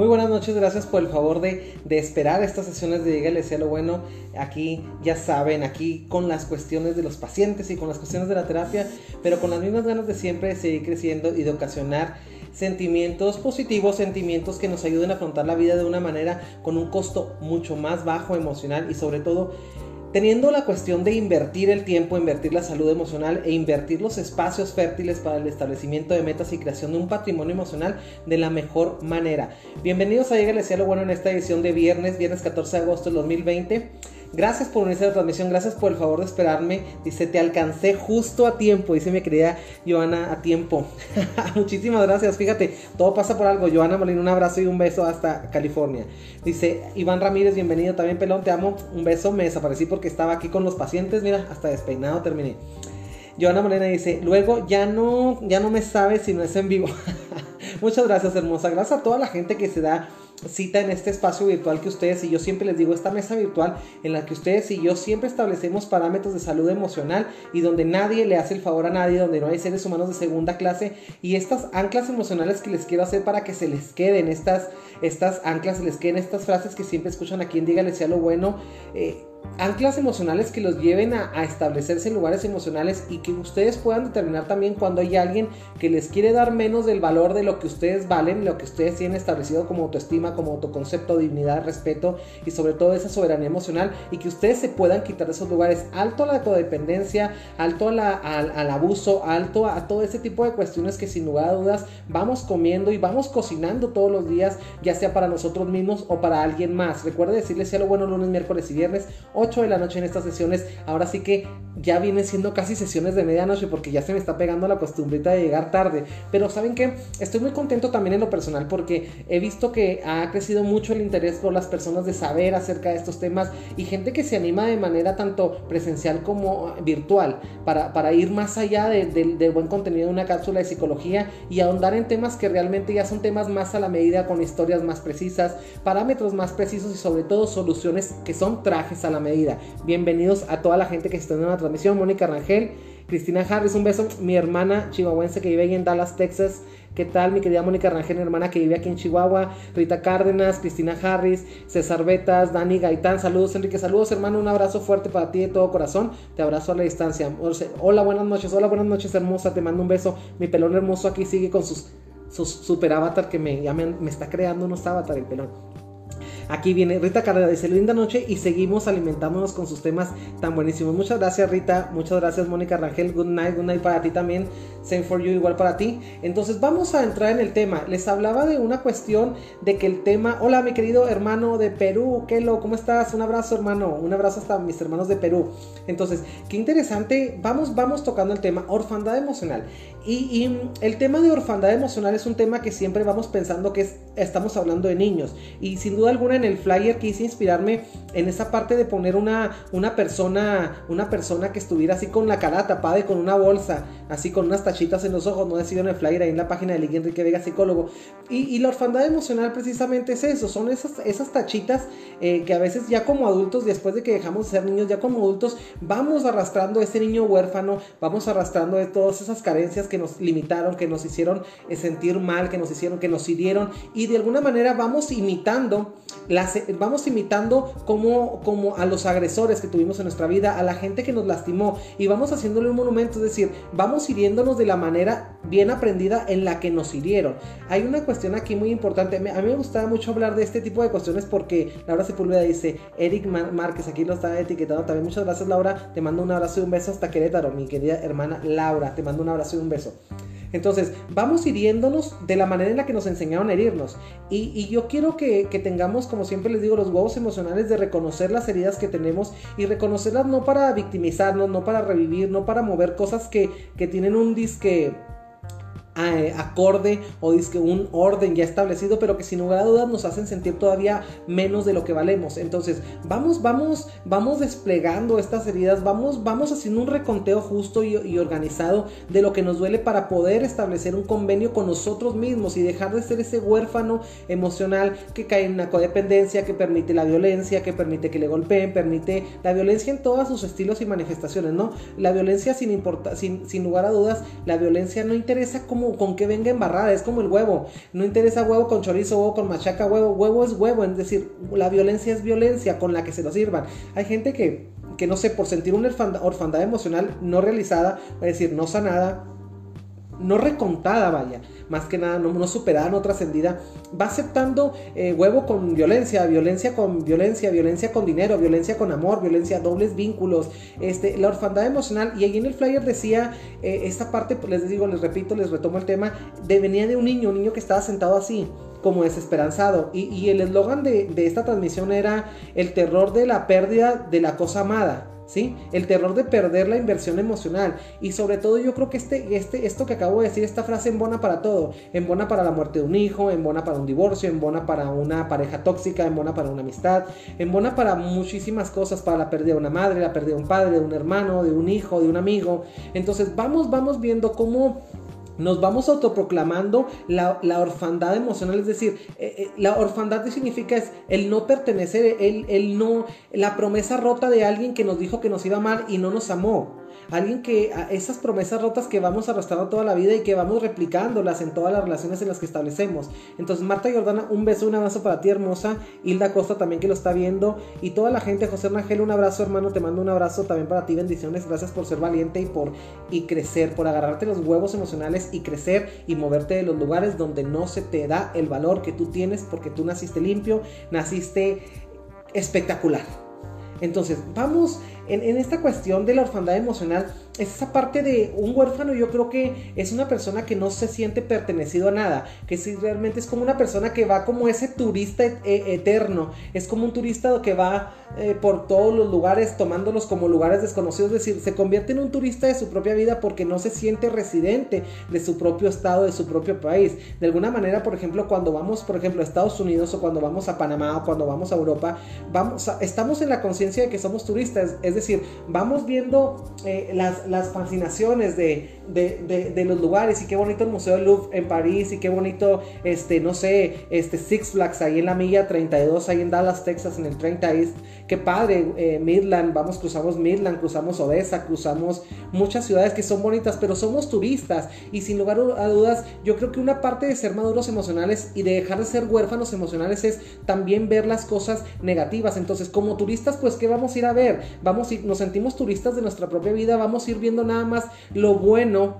Muy buenas noches, gracias por el favor de, esperar estas sesiones de Dígale sea lo bueno. Aquí ya saben, aquí con las cuestiones de los pacientes y con las cuestiones de la terapia, pero con las mismas ganas de siempre de seguir creciendo y de ocasionar sentimientos positivos, sentimientos que nos ayuden a afrontar la vida de una manera con un costo mucho más bajo emocional y sobre todo teniendo la cuestión de invertir el tiempo, invertir la salud emocional e invertir los espacios fértiles para el establecimiento de metas y creación de un patrimonio emocional de la mejor manera. Bienvenidos a Llega el Cielo Bueno en esta edición de viernes, viernes 14 de agosto del 2020. Gracias por unirse a la transmisión, gracias por el favor de esperarme. Dice, te alcancé justo a tiempo, dice mi querida Joana, a tiempo. Muchísimas gracias, fíjate, todo pasa por algo. Joana Molina, un abrazo y un beso hasta California. Dice, Iván Ramírez, bienvenido también, pelón, te amo. Un beso, me desaparecí porque estaba aquí con los pacientes, mira, hasta despeinado terminé. Joana Molina dice, luego ya no, ya no me sabe si no es en vivo. Muchas gracias, hermosa. Gracias a toda la gente que se da cita en este espacio virtual que ustedes y yo siempre les digo, esta mesa virtual en la que ustedes y yo siempre establecemos parámetros de salud emocional y donde nadie le hace el favor a nadie, donde no hay seres humanos de segunda clase y estas anclas emocionales que les quiero hacer para que se les queden estas, estas anclas, les queden estas frases que siempre escuchan aquí en Dígale sea lo bueno. Eh, anclas emocionales que los lleven a, establecerse en lugares emocionales y que ustedes puedan determinar también cuando hay alguien que les quiere dar menos del valor de lo que ustedes valen, lo que ustedes tienen establecido como autoestima, como autoconcepto, dignidad, respeto y sobre todo esa soberanía emocional y que ustedes se puedan quitar de esos lugares. Alto a la codependencia, alto al, abuso, alto a, todo ese tipo de cuestiones que sin lugar a dudas vamos comiendo y vamos cocinando todos los días, sea para nosotros mismos o para alguien más. Recuerde decirles sea lo bueno lunes, miércoles y viernes 8 de la noche en estas sesiones. Ahora sí que ya vienen siendo casi sesiones de medianoche porque ya se me está pegando la costumbrita de llegar tarde. Pero saben que estoy muy contento también en lo personal porque he visto que ha crecido mucho el interés por las personas de saber acerca de estos temas y gente que se anima de manera tanto presencial como virtual para, para ir más allá del buen contenido de una cápsula de psicología y ahondar en temas que realmente ya son temas más a la medida con historias más precisas, parámetros más precisos y sobre todo soluciones que son trajes a la medida. Bienvenidos a toda la gente que está en la transmisión. Mónica Rangel, Cristina Harris, un beso. Mi hermana chihuahuense que vive ahí en Dallas, Texas. ¿Qué tal, mi querida Mónica Rangel, mi hermana que vive aquí en Chihuahua? Rita Cárdenas, Cristina Harris, César Betas, Dani Gaitán. Saludos, Enrique. Saludos, hermano. Un abrazo fuerte para ti de todo corazón. Te abrazo a la distancia. Hola, buenas noches. Hola, buenas noches, hermosa. Te mando un beso. Mi pelón hermoso aquí sigue con sus, sus super avatar que me, ya me, me está creando unos avatar el pelón. Aquí viene Rita Carrera, dice linda noche y seguimos alimentándonos con sus temas tan buenísimos. Muchas gracias Rita, muchas gracias Mónica Rangel, good night, good night para ti también, same for you igual para ti. Entonces vamos a entrar en el tema. Les hablaba de una cuestión de que el tema, hola mi querido hermano de Perú, Kelo, ¿cómo estás? Un abrazo hermano, un abrazo hasta mis hermanos de Perú. Entonces, qué interesante, vamos, vamos tocando el tema orfandad emocional. Y, el tema de orfandad emocional es un tema que siempre vamos pensando que estamos hablando de niños. Y sin duda alguna en el flyer quise inspirarme en esa parte de poner una, una persona, una persona que estuviera así con la cara tapada y con una bolsa, así con unas tachitas en los ojos, no decido en el flyer ahí en la página de Ligue Enrique Vega Psicólogo. Y, la orfandad emocional precisamente es eso, son esas, esas tachitas eh, que a veces ya como adultos, después de que dejamos de ser niños, ya como adultos, vamos arrastrando a ese niño huérfano, vamos arrastrando de todas esas carencias que nos limitaron, que nos hicieron eh, sentir mal, que nos hicieron, que nos hirieron. Y de alguna manera vamos imitando las, vamos imitando como, como a los agresores que tuvimos en nuestra vida, a la gente que nos lastimó. Y vamos haciéndole un monumento, es decir, vamos hiriéndonos de la manera bien aprendida en la que nos hirieron. Hay una cuestión aquí muy importante, a mí me gustaba mucho hablar de este tipo de cuestiones porque Laura Sepúlveda dice, Eric Márquez, aquí lo está etiquetando también, muchas gracias Laura, te mando un abrazo y un beso hasta Querétaro, mi querida hermana Laura, te mando un abrazo y un beso. Entonces, vamos hiriéndonos de la manera en la que nos enseñaron a herirnos. Y, yo quiero que, tengamos, como siempre les digo, los huevos emocionales de reconocer las heridas que tenemos y reconocerlas no para victimizarnos, no para revivir, no para mover cosas que, que tienen un disque acorde o que un orden ya establecido, pero que sin lugar a dudas nos hacen sentir todavía menos de lo que valemos. Entonces, vamos, vamos, vamos desplegando estas heridas, vamos, vamos haciendo un reconteo justo y, organizado de lo que nos duele para poder establecer un convenio con nosotros mismos y dejar de ser ese huérfano emocional que cae en una codependencia, que permite la violencia, que permite que le golpeen, permite la violencia en todos sus estilos y manifestaciones, ¿no? La violencia sin, sin, sin lugar a dudas, la violencia no interesa como con que venga embarrada, es como el huevo. No interesa huevo con chorizo, huevo con machaca, huevo, huevo es huevo, es decir, la violencia es violencia con la que se lo sirvan. Hay gente que, que no sé, por sentir una orfandad emocional no realizada, es decir, no sanada, no recontada, vaya, más que nada, no, superada, no trascendida, va aceptando eh, huevo con violencia, violencia con violencia, violencia con dinero, violencia con amor, violencia, dobles vínculos, este, la orfandad emocional. Y ahí en el flyer decía, eh, esta parte, pues, les digo, les repito, les retomo el tema, de, venía de un niño, un niño que estaba sentado así como desesperanzado. Y, y el eslogan de, de, esta transmisión era el terror de la pérdida de la cosa amada. ¿Sí? El terror de perder la inversión emocional. Y sobre todo yo creo que este, este, esto que acabo de decir, esta frase embona para todo. Embona para la muerte de un hijo, embona para un divorcio, embona para una pareja tóxica, embona para una amistad, embona para muchísimas cosas, para la pérdida de una madre, la pérdida de un padre, de un hermano, de un hijo, de un amigo. Entonces vamos, vamos viendo cómo nos vamos autoproclamando la, la orfandad emocional, es decir, eh, eh, la orfandad significa es el no pertenecer, el, el no, la promesa rota de alguien que nos dijo que nos iba a amar y no nos amó alguien que esas promesas rotas que vamos arrastrando toda la vida y que vamos replicándolas en todas las relaciones en las que establecemos. Entonces, Marta Jordana, un beso, un abrazo para ti, hermosa. Hilda Costa también que lo está viendo. Y toda la gente, José Rangel, un abrazo, hermano. Te mando un abrazo también para ti. Bendiciones. Gracias por ser valiente y por y crecer, por agarrarte los huevos emocionales y crecer y moverte de los lugares donde no se te da el valor que tú tienes porque tú naciste limpio, naciste espectacular. Entonces, vamos en, esta cuestión de la orfandad emocional, es esa parte de un huérfano, yo creo que es una persona que no se siente pertenecido a nada, que si realmente es como una persona que va como ese turista e, eterno, es como un turista que va eh, por todos los lugares tomándolos como lugares desconocidos, es decir, se convierte en un turista de su propia vida porque no se siente residente de su propio estado, de su propio país. De alguna manera, por ejemplo, cuando vamos, por ejemplo, a Estados Unidos o cuando vamos a Panamá o cuando vamos a Europa, vamos estamos en la conciencia de que somos turistas, es decir, vamos viendo eh, las, las, fascinaciones de, de, los lugares y qué bonito el Museo del Louvre en París y qué bonito, este, no sé, este Six Flags ahí en la milla 32, ahí en Dallas, Texas, en el 30 East, qué padre, eh, Midland, vamos, cruzamos Midland, cruzamos Odessa, cruzamos muchas ciudades que son bonitas, pero somos turistas. Y sin lugar a dudas, yo creo que una parte de ser maduros emocionales y de dejar de ser huérfanos emocionales es también ver las cosas negativas, entonces como turistas, pues, ¿qué vamos a ir a ver? Vamos ir, nos sentimos turistas de nuestra propia vida, vamos a viendo nada más lo bueno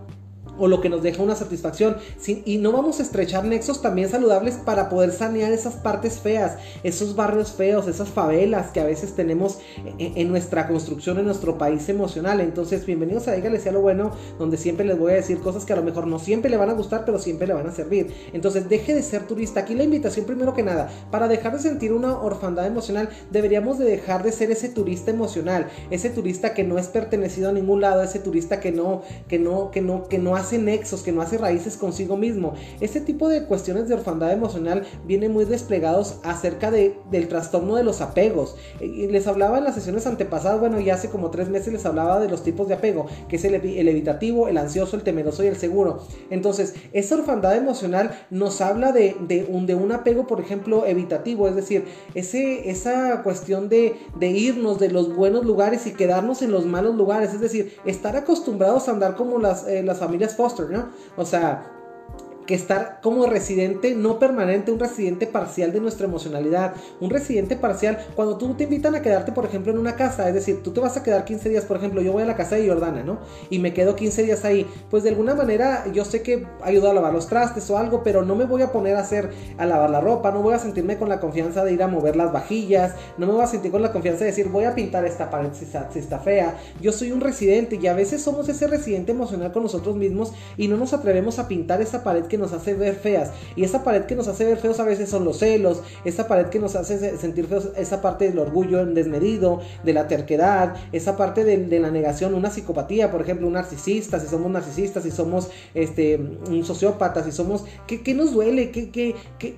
o lo que nos deja una satisfacción. y no vamos a estrechar nexos también saludables para poder sanear esas partes feas, esos barrios feos, esas favelas que a veces tenemos en, nuestra construcción, en nuestro país emocional. Entonces, bienvenidos a Dígale sea lo bueno, donde siempre les voy a decir cosas que a lo mejor no siempre le van a gustar, pero siempre le van a servir. Entonces, deje de ser turista. Aquí la invitación, primero que nada, para dejar de sentir una orfandad emocional, deberíamos de dejar de ser ese turista emocional, ese turista que no es pertenecido a ningún lado, ese turista que no, que no, que no, que no hace nexos, que no hace raíces consigo mismo. Este tipo de cuestiones de orfandad emocional vienen muy desplegados acerca de, del trastorno de los apegos. Y les hablaba en las sesiones antepasadas, bueno, ya hace como tres meses les hablaba de los tipos de apego, que es el, evitativo, el ansioso, el temeroso y el seguro. Entonces, esa orfandad emocional nos habla de, de, un, de un apego, por ejemplo, evitativo, es decir, ese, esa cuestión de, de irnos de los buenos lugares y quedarnos en los malos lugares, es decir, estar acostumbrados a andar como las, eh, las familias foster, ¿no? O sea, que estar como residente no permanente, un residente parcial de nuestra emocionalidad. Un residente parcial, cuando tú te invitan a quedarte, por ejemplo, en una casa, es decir, tú te vas a quedar 15 días, por ejemplo, yo voy a la casa de Jordana, ¿no? Y me quedo 15 días ahí. Pues de alguna manera yo sé que ayudo a lavar los trastes o algo, pero no me voy a poner a hacer, a lavar la ropa, no voy a sentirme con la confianza de ir a mover las vajillas, no me voy a sentir con la confianza de decir, voy a pintar esta pared si está, si está fea. Yo soy un residente y a veces somos ese residente emocional con nosotros mismos y no nos atrevemos a pintar esa pared que nos hace ver feas. Y esa pared que nos hace ver feos a veces son los celos, esa pared que nos hace sentir feos, esa parte del orgullo desmedido, de la terquedad, esa parte de, la negación, una psicopatía, por ejemplo, un narcisista, si somos narcisistas, si somos este, un sociópata, si somos... ¿Qué, nos duele? ¿Qué, qué,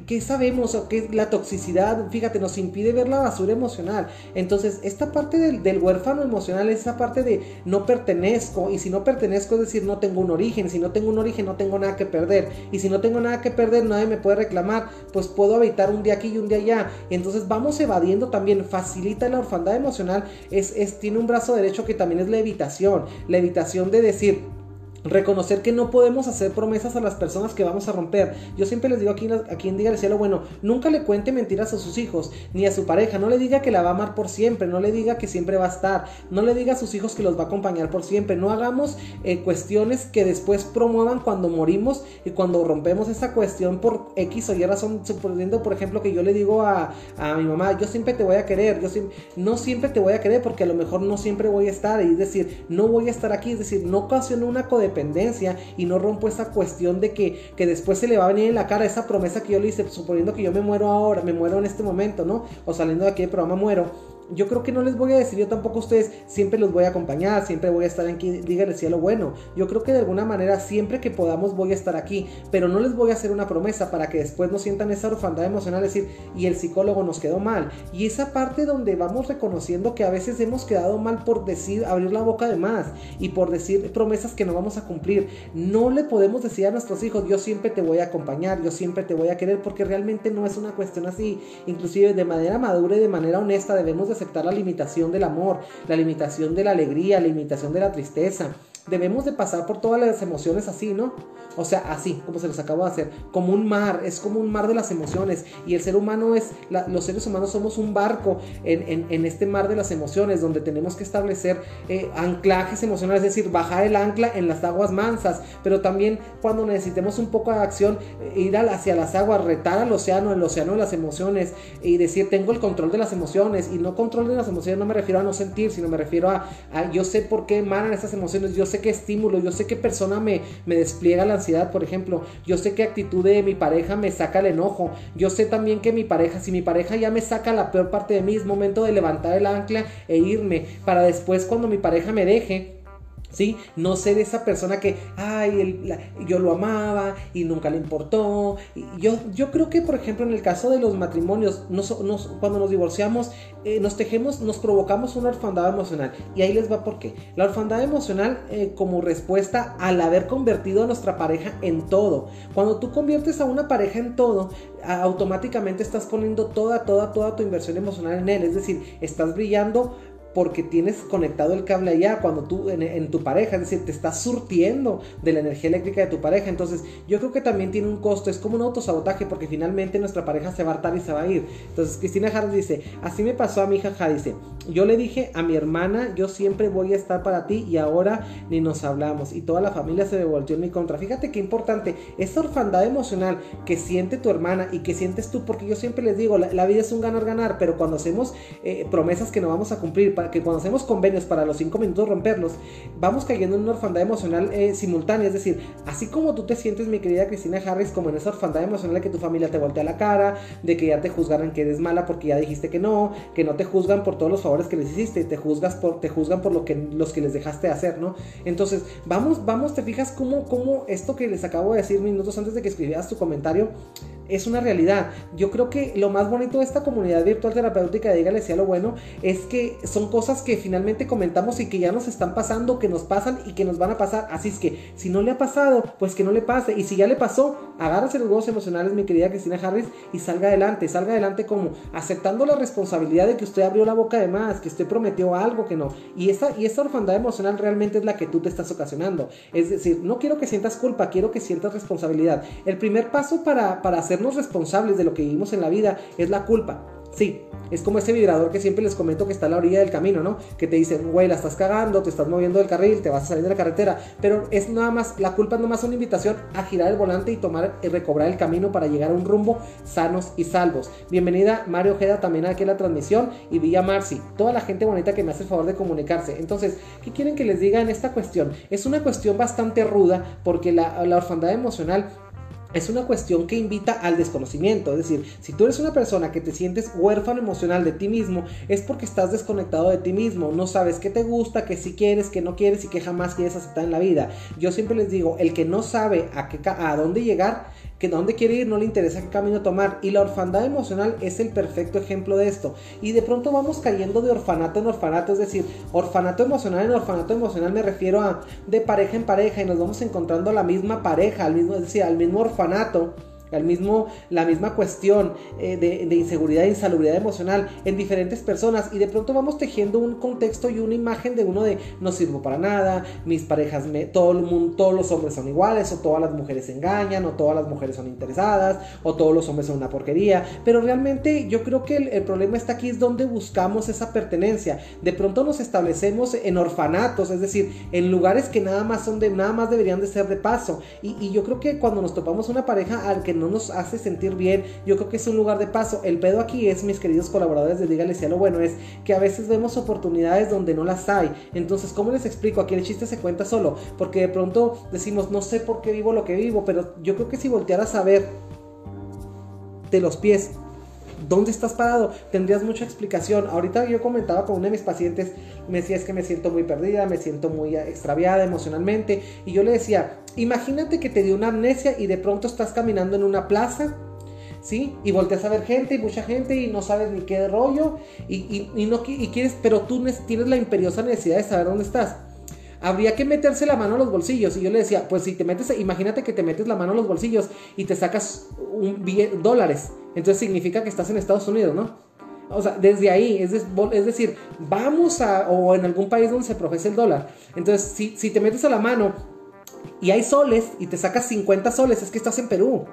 qué, sabemos? ¿O qué la toxicidad? Fíjate, nos impide ver la basura emocional. Entonces, esta parte del, del huérfano emocional es esa parte de no pertenezco, y si no pertenezco es decir, no tengo un origen, si no tengo un origen no tengo nada que perder, y si no tengo nada que perder, nadie me puede reclamar, pues puedo habitar un día aquí y un día allá. entonces vamos evadiendo también, facilita la orfandad emocional, es, es, tiene un brazo derecho que también es la evitación, la evitación de decir, Reconocer que no podemos hacer promesas a las personas que vamos a romper. Yo siempre les digo aquí, aquí en Diga Cielo, bueno, nunca le cuente mentiras a sus hijos ni a su pareja. No le diga que la va a amar por siempre, no le diga que siempre va a estar, no le diga a sus hijos que los va a acompañar por siempre. No hagamos eh, cuestiones que después promuevan cuando morimos y cuando rompemos esa cuestión por X o Y razón. Suponiendo, por ejemplo, que yo le digo a, a mi mamá, yo siempre te voy a querer, yo no siempre te voy a querer porque a lo mejor no siempre voy a estar. Y es decir, no voy a estar aquí, es decir, no ocasiono una codependencia y no rompo esa cuestión de que, que después se le va a venir en la cara esa promesa que yo le hice, suponiendo que yo me muero ahora, me muero en este momento, ¿no? O saliendo de aquí del programa muero yo creo que no les voy a decir yo tampoco a ustedes, siempre los voy a acompañar, siempre voy a estar aquí, díganle cielo bueno. Yo creo que de alguna manera siempre que podamos voy a estar aquí, pero no les voy a hacer una promesa para que después no sientan esa orfandad emocional, decir, y el psicólogo nos quedó mal. Y esa parte donde vamos reconociendo que a veces hemos quedado mal por decir, abrir la boca de más y por decir promesas que no vamos a cumplir. No le podemos decir a nuestros hijos, yo siempre te voy a acompañar, yo siempre te voy a querer, porque realmente no es una cuestión así. Inclusive de manera madura y de manera honesta debemos de aceptar la limitación del amor, la limitación de la alegría, la limitación de la tristeza. Debemos de pasar por todas las emociones así, ¿no? O sea, así, como se los acabo de hacer, como un mar, es como un mar de las emociones. Y el ser humano es, los seres humanos somos un barco en, este mar de las emociones, donde tenemos que establecer eh, anclajes emocionales, es decir, bajar el ancla en las aguas mansas, pero también cuando necesitemos un poco de acción, eh, ir hacia las aguas, retar al océano, el océano de las emociones, y decir, tengo el control de las emociones, y no control de las emociones, no me refiero a no sentir, sino me refiero a, yo sé por qué emanan esas emociones, yo sé qué estímulo, yo sé qué persona me, me despliega la por ejemplo. Yo sé qué actitud de mi pareja me saca el enojo. Yo sé también que mi pareja, si mi pareja ya me saca la peor parte de mí, es momento de levantar el ancla e irme. Para después cuando mi pareja me deje, No ser esa persona que, ay, yo lo amaba y nunca le importó. yo, yo creo que, por ejemplo, en el caso de los matrimonios, cuando nos divorciamos, eh, nos tejemos, nos provocamos una orfandad emocional. Y ahí les va por qué. La orfandad emocional eh, como respuesta al haber convertido a nuestra pareja en todo. Cuando tú conviertes a una pareja en todo, automáticamente estás poniendo toda, toda, toda tu inversión emocional en él. Es decir, estás brillando porque tienes conectado el cable allá cuando tú en, tu pareja, es decir, te estás surtiendo de la energía eléctrica de tu pareja. Entonces, yo creo que también tiene un costo, es como un autosabotaje porque finalmente nuestra pareja se va a hartar y se va a ir. Entonces, Cristina Harris dice, así me pasó a mi hija, dice, yo le dije a mi hermana, yo siempre voy a estar para ti y ahora ni nos hablamos y toda la familia se devolvió en mi contra. Fíjate qué importante, esa orfandad emocional que siente tu hermana y que sientes tú, porque yo siempre les digo, la, vida es un ganar-ganar, pero cuando hacemos eh, promesas que no vamos a cumplir, que cuando hacemos convenios para los 5 minutos romperlos, vamos cayendo en una orfandad emocional eh, simultánea. Es decir, así como tú te sientes, mi querida Cristina Harris, como en esa orfandad emocional de que tu familia te voltea la cara, de que ya te juzgaran que eres mala porque ya dijiste que no, que no te juzgan por todos los favores que les hiciste, te, juzgas por, te juzgan por lo que, los que les dejaste hacer, ¿no? Entonces, vamos, vamos, te fijas cómo, cómo esto que les acabo de decir minutos antes de que escribieras tu comentario, es una realidad. Yo creo que lo más bonito de esta comunidad virtual terapéutica de Dígale sea lo bueno es que son cosas que finalmente comentamos y que ya nos están pasando, que nos pasan y que nos van a pasar. Así es que si no le ha pasado, pues que no le pase. Y si ya le pasó, agárrase los huevos emocionales, mi querida Cristina Harris, y salga adelante. Salga adelante como aceptando la responsabilidad de que usted abrió la boca de más, que usted prometió algo que no. Y esa, y esa orfandad emocional realmente es la que tú te estás ocasionando. Es decir, no quiero que sientas culpa, quiero que sientas responsabilidad. El primer paso para, para hacer responsables de lo que vivimos en la vida es la culpa. Sí, es como ese vibrador que siempre les comento que está a la orilla del camino, ¿no? Que te dicen, güey, la estás cagando, te estás moviendo del carril, te vas a salir de la carretera. Pero es nada más, la culpa es más una invitación a girar el volante y tomar y recobrar el camino para llegar a un rumbo sanos y salvos. Bienvenida Mario Ojeda también aquí a la transmisión y Villa Marci, toda la gente bonita que me hace el favor de comunicarse. Entonces, ¿qué quieren que les diga en esta cuestión? Es una cuestión bastante ruda porque la orfandad emocional es una cuestión que invita al desconocimiento. Es decir, si tú eres una persona que te sientes huérfano emocional de ti mismo, es porque estás desconectado de ti mismo. No sabes qué te gusta, qué si quieres, qué no quieres y qué jamás quieres aceptar en la vida. Yo siempre les digo, el que no sabe a, qué, a dónde llegar, que dónde quiere ir, no le interesa qué camino tomar. Y la orfandad emocional es el perfecto ejemplo de esto. Y de pronto vamos cayendo de orfanato en orfanato, es decir, orfanato emocional en orfanato emocional me refiero a de pareja en pareja y nos vamos encontrando la misma pareja, al mismo, es decir, al mismo orfanato el mismo, la misma cuestión eh, de, inseguridad e insalubridad emocional en diferentes personas y de pronto vamos tejiendo un contexto y una imagen de uno de no sirvo para nada, mis parejas, me, todo el mundo, todos los hombres son iguales o todas las mujeres engañan o todas las mujeres son interesadas o todos los hombres son una porquería, pero realmente yo creo que el, problema está aquí es donde buscamos esa pertenencia. De pronto nos establecemos en orfanatos, es decir, en lugares que nada más son de nada más deberían de ser de paso y, y yo creo que cuando nos topamos una pareja al que no nos hace sentir bien, yo creo que es un lugar de paso. El pedo aquí es, mis queridos colaboradores de Dígale si lo bueno, es que a veces vemos oportunidades donde no las hay. Entonces, ¿cómo les explico? Aquí el chiste se cuenta solo, porque de pronto decimos, no sé por qué vivo lo que vivo, pero yo creo que si voltearas a ver de los pies ¿Dónde estás parado? Tendrías mucha explicación. Ahorita yo comentaba con uno de mis pacientes, me decía es que me siento muy perdida, me siento muy extraviada emocionalmente. Y yo le decía, imagínate que te dio una amnesia y de pronto estás caminando en una plaza. ¿Sí? Y volteas a ver gente y mucha gente y no sabes ni qué rollo y, no quieres, pero tú tienes la imperiosa necesidad de saber dónde estás habría que meterse la mano a los bolsillos. Y yo le decía, pues si te metes, imagínate que te metes la mano a los bolsillos y te sacas un dólares. Entonces significa que estás en Estados Unidos, ¿no? O sea, desde ahí, es, es, decir, vamos a, o en algún país donde se profesa el dólar. Entonces, si, si te metes a la mano y hay soles y te sacas 50 soles, es que estás en Perú.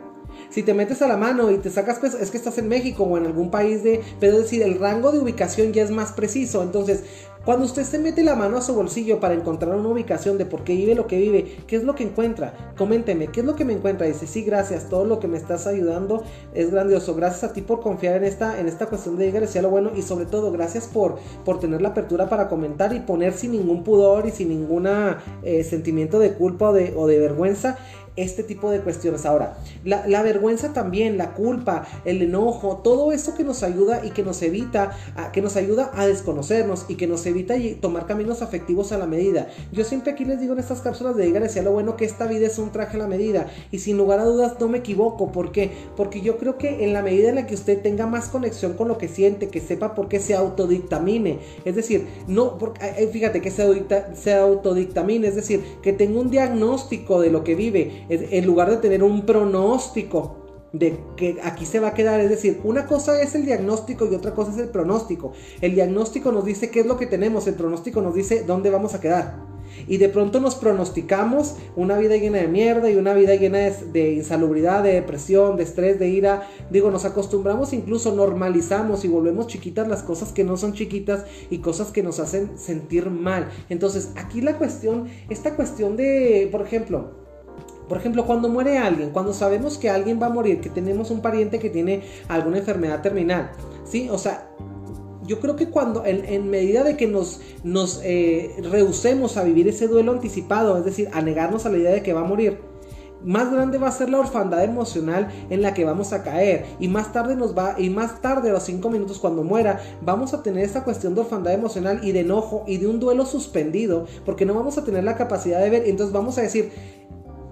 Si te metes a la mano y te sacas peso, es que estás en México o en algún país de... Pero es decir, el rango de ubicación ya es más preciso. Entonces, cuando usted se mete la mano a su bolsillo para encontrar una ubicación de por qué vive lo que vive, ¿qué es lo que encuentra? Coménteme, ¿qué es lo que me encuentra? Dice, sí, gracias, todo lo que me estás ayudando es grandioso. Gracias a ti por confiar en esta, en esta cuestión de llegar lo bueno y sobre todo gracias por, por tener la apertura para comentar y poner sin ningún pudor y sin ningún eh, sentimiento de culpa o de vergüenza este tipo de cuestiones. Ahora, la, vergüenza también, la culpa, el enojo, todo eso que nos ayuda y que nos evita, que nos ayuda a desconocernos y que nos evita tomar caminos afectivos a la medida. Yo siempre aquí les digo en estas cápsulas de Dígale a lo bueno que esta vida es un traje a la medida y sin lugar a dudas no me equivoco. ¿Por qué? Porque yo creo que en la medida en la que usted tenga más conexión con lo que siente, que sepa por qué se autodictamine, es decir, no, porque, fíjate que se autodictamine, es decir, que tenga un diagnóstico de lo que vive, en lugar de tener un pronóstico de que aquí se va a quedar, es decir, una cosa es el diagnóstico y otra cosa es el pronóstico. El diagnóstico nos dice qué es lo que tenemos, el pronóstico nos dice dónde vamos a quedar. Y de pronto nos pronosticamos una vida llena de mierda y una vida llena de, insalubridad, de depresión, de estrés, de ira. Digo, nos acostumbramos, incluso normalizamos y volvemos chiquitas las cosas que no son chiquitas y cosas que nos hacen sentir mal. Entonces, aquí la cuestión, esta cuestión de, por ejemplo, por ejemplo, cuando muere alguien, cuando sabemos que alguien va a morir, que tenemos un pariente que tiene alguna enfermedad terminal, ¿sí? O sea, yo creo que cuando, en, medida de que nos, nos eh, rehusemos a vivir ese duelo anticipado, es decir, a negarnos a la idea de que va a morir, más grande va a ser la orfandad emocional en la que vamos a caer y más tarde nos va y más tarde a los cinco minutos cuando muera vamos a tener esta cuestión de orfandad emocional y de enojo y de un duelo suspendido porque no vamos a tener la capacidad de ver entonces vamos a decir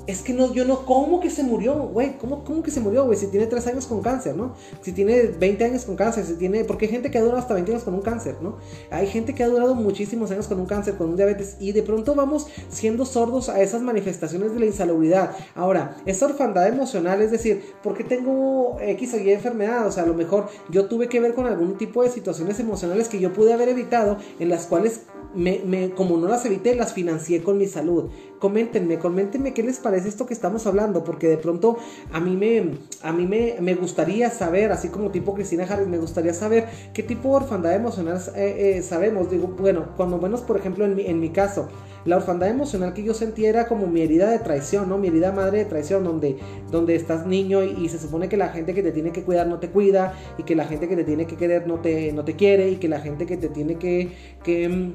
es que no, yo no, ¿cómo que se murió, güey? ¿Cómo, ¿Cómo que se murió, güey? Si tiene 3 años con cáncer, ¿no? Si tiene 20 años con cáncer, si tiene, porque hay gente que ha durado hasta 20 años con un cáncer, ¿no? Hay gente que ha durado muchísimos años con un cáncer, con un diabetes, y de pronto vamos siendo sordos a esas manifestaciones de la insalubridad. Ahora, esa orfandad emocional, es decir, ¿por qué tengo X o Y enfermedad? O sea, a lo mejor yo tuve que ver con algún tipo de situaciones emocionales que yo pude haber evitado, en las cuales me, como no las evité, las financié con mi salud. Coméntenme, coméntenme qué les parece esto que estamos hablando, porque de pronto a mí me, a mí me, gustaría saber, así como tipo Cristina Harris, me gustaría saber qué tipo de orfandad emocional eh, eh, sabemos. Digo, bueno, cuando menos, por ejemplo, en mi, en mi caso, la orfandad emocional que yo sentía era como mi herida de traición, ¿no? Mi herida madre de traición, donde, donde estás niño y, se supone que la gente que te tiene que cuidar no te cuida, y que la gente que te tiene que querer no te, no te quiere, y que la gente que te tiene que, que mm,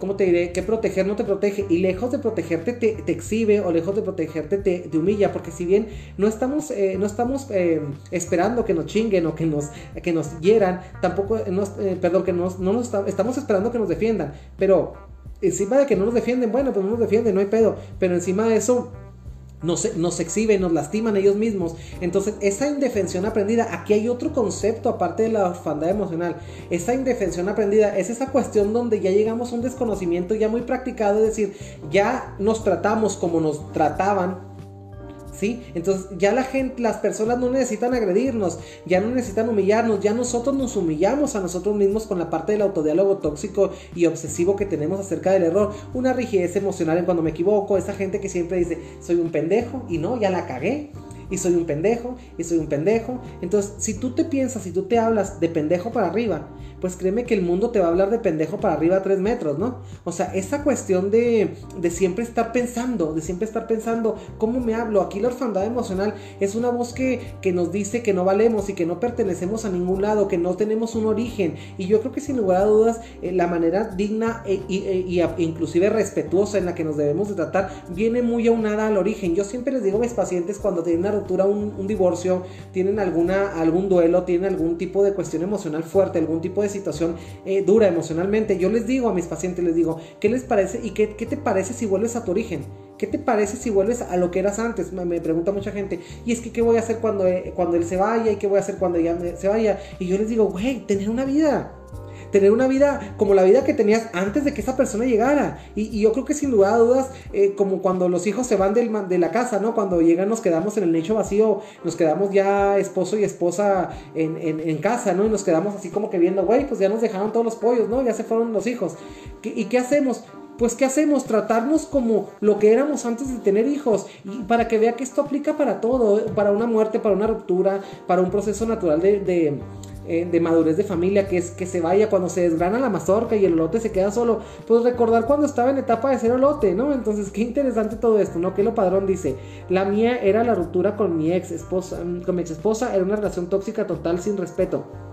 ¿cómo te diré? Que proteger no te protege y lejos de protegerte te, exhibe o lejos de protegerte te, humilla, porque si bien no estamos, eh, no estamos eh, esperando que nos chinguen o que nos, que nos hieran, tampoco, eh, perdón, que nos, no estamos esperando que nos defiendan, pero encima de que no nos defienden, bueno, pues no nos defienden, no hay pedo, pero encima de eso nos, exhiben, nos lastiman ellos mismos. Entonces, esa indefensión aprendida, aquí hay otro concepto aparte de la orfandad emocional. Esa indefensión aprendida es esa cuestión donde ya llegamos a un desconocimiento ya muy practicado, es decir, ya nos tratamos como nos trataban Entonces ya la gente, las personas no necesitan agredirnos, ya no necesitan humillarnos, ya nosotros nos humillamos a nosotros mismos con la parte del autodiálogo tóxico y obsesivo que tenemos acerca del error, una rigidez emocional en cuando me equivoco, esa gente que siempre dice, soy un pendejo y no, ya la cagué. Y soy un pendejo, y soy un pendejo. Entonces, si tú te piensas, si tú te hablas de pendejo para arriba, pues créeme que el mundo te va a hablar de pendejo para arriba a tres metros, ¿no? O sea, esa cuestión de, de siempre estar pensando, de siempre estar pensando, ¿cómo me hablo? Aquí la orfandad emocional es una voz que, que nos dice que no valemos y que no pertenecemos a ningún lado, que no tenemos un origen. Y yo creo que sin lugar a dudas, eh, la manera digna e, e, e, inclusive respetuosa en la que nos debemos de tratar viene muy aunada al origen. Yo siempre les digo a mis pacientes cuando tienen una ruptura, un, un divorcio, tienen alguna, algún duelo, tienen algún tipo de cuestión emocional fuerte, algún tipo de situación eh, dura emocionalmente, yo les digo a mis pacientes, les digo, ¿qué les parece y qué, qué te parece si vuelves a tu origen? ¿Qué te parece si vuelves a lo que eras antes? Me, pregunta mucha gente. Y es que, ¿qué voy a hacer cuando, eh, cuando él se vaya? ¿Y qué voy a hacer cuando ella se vaya? Y yo les digo, güey, tener una vida tener una vida como la vida que tenías antes de que esa persona llegara. Y, yo creo que sin lugar a dudas, eh, como cuando los hijos se van del, de la casa, ¿no? Cuando llegan nos quedamos en el nicho vacío, nos quedamos ya esposo y esposa en, en, casa, ¿no? Y nos quedamos así como que viendo, güey, pues ya nos dejaron todos los pollos, ¿no? Ya se fueron los hijos. ¿Y qué hacemos? pues ¿qué hacemos? Tratarnos como lo que éramos antes de tener hijos. Y para que vea que esto aplica para todo, para una muerte, para una ruptura, para un proceso natural de, eh, de madurez de familia, que es que se vaya cuando se desgrana la mazorca y el lote se queda solo, pues recordar cuando estaba en etapa de ser lote, ¿no? Entonces, qué interesante todo esto, ¿no? Que lo padrón dice, la mía era la ruptura con mi ex esposa, mm, con mi ex esposa, era una relación tóxica total sin respeto.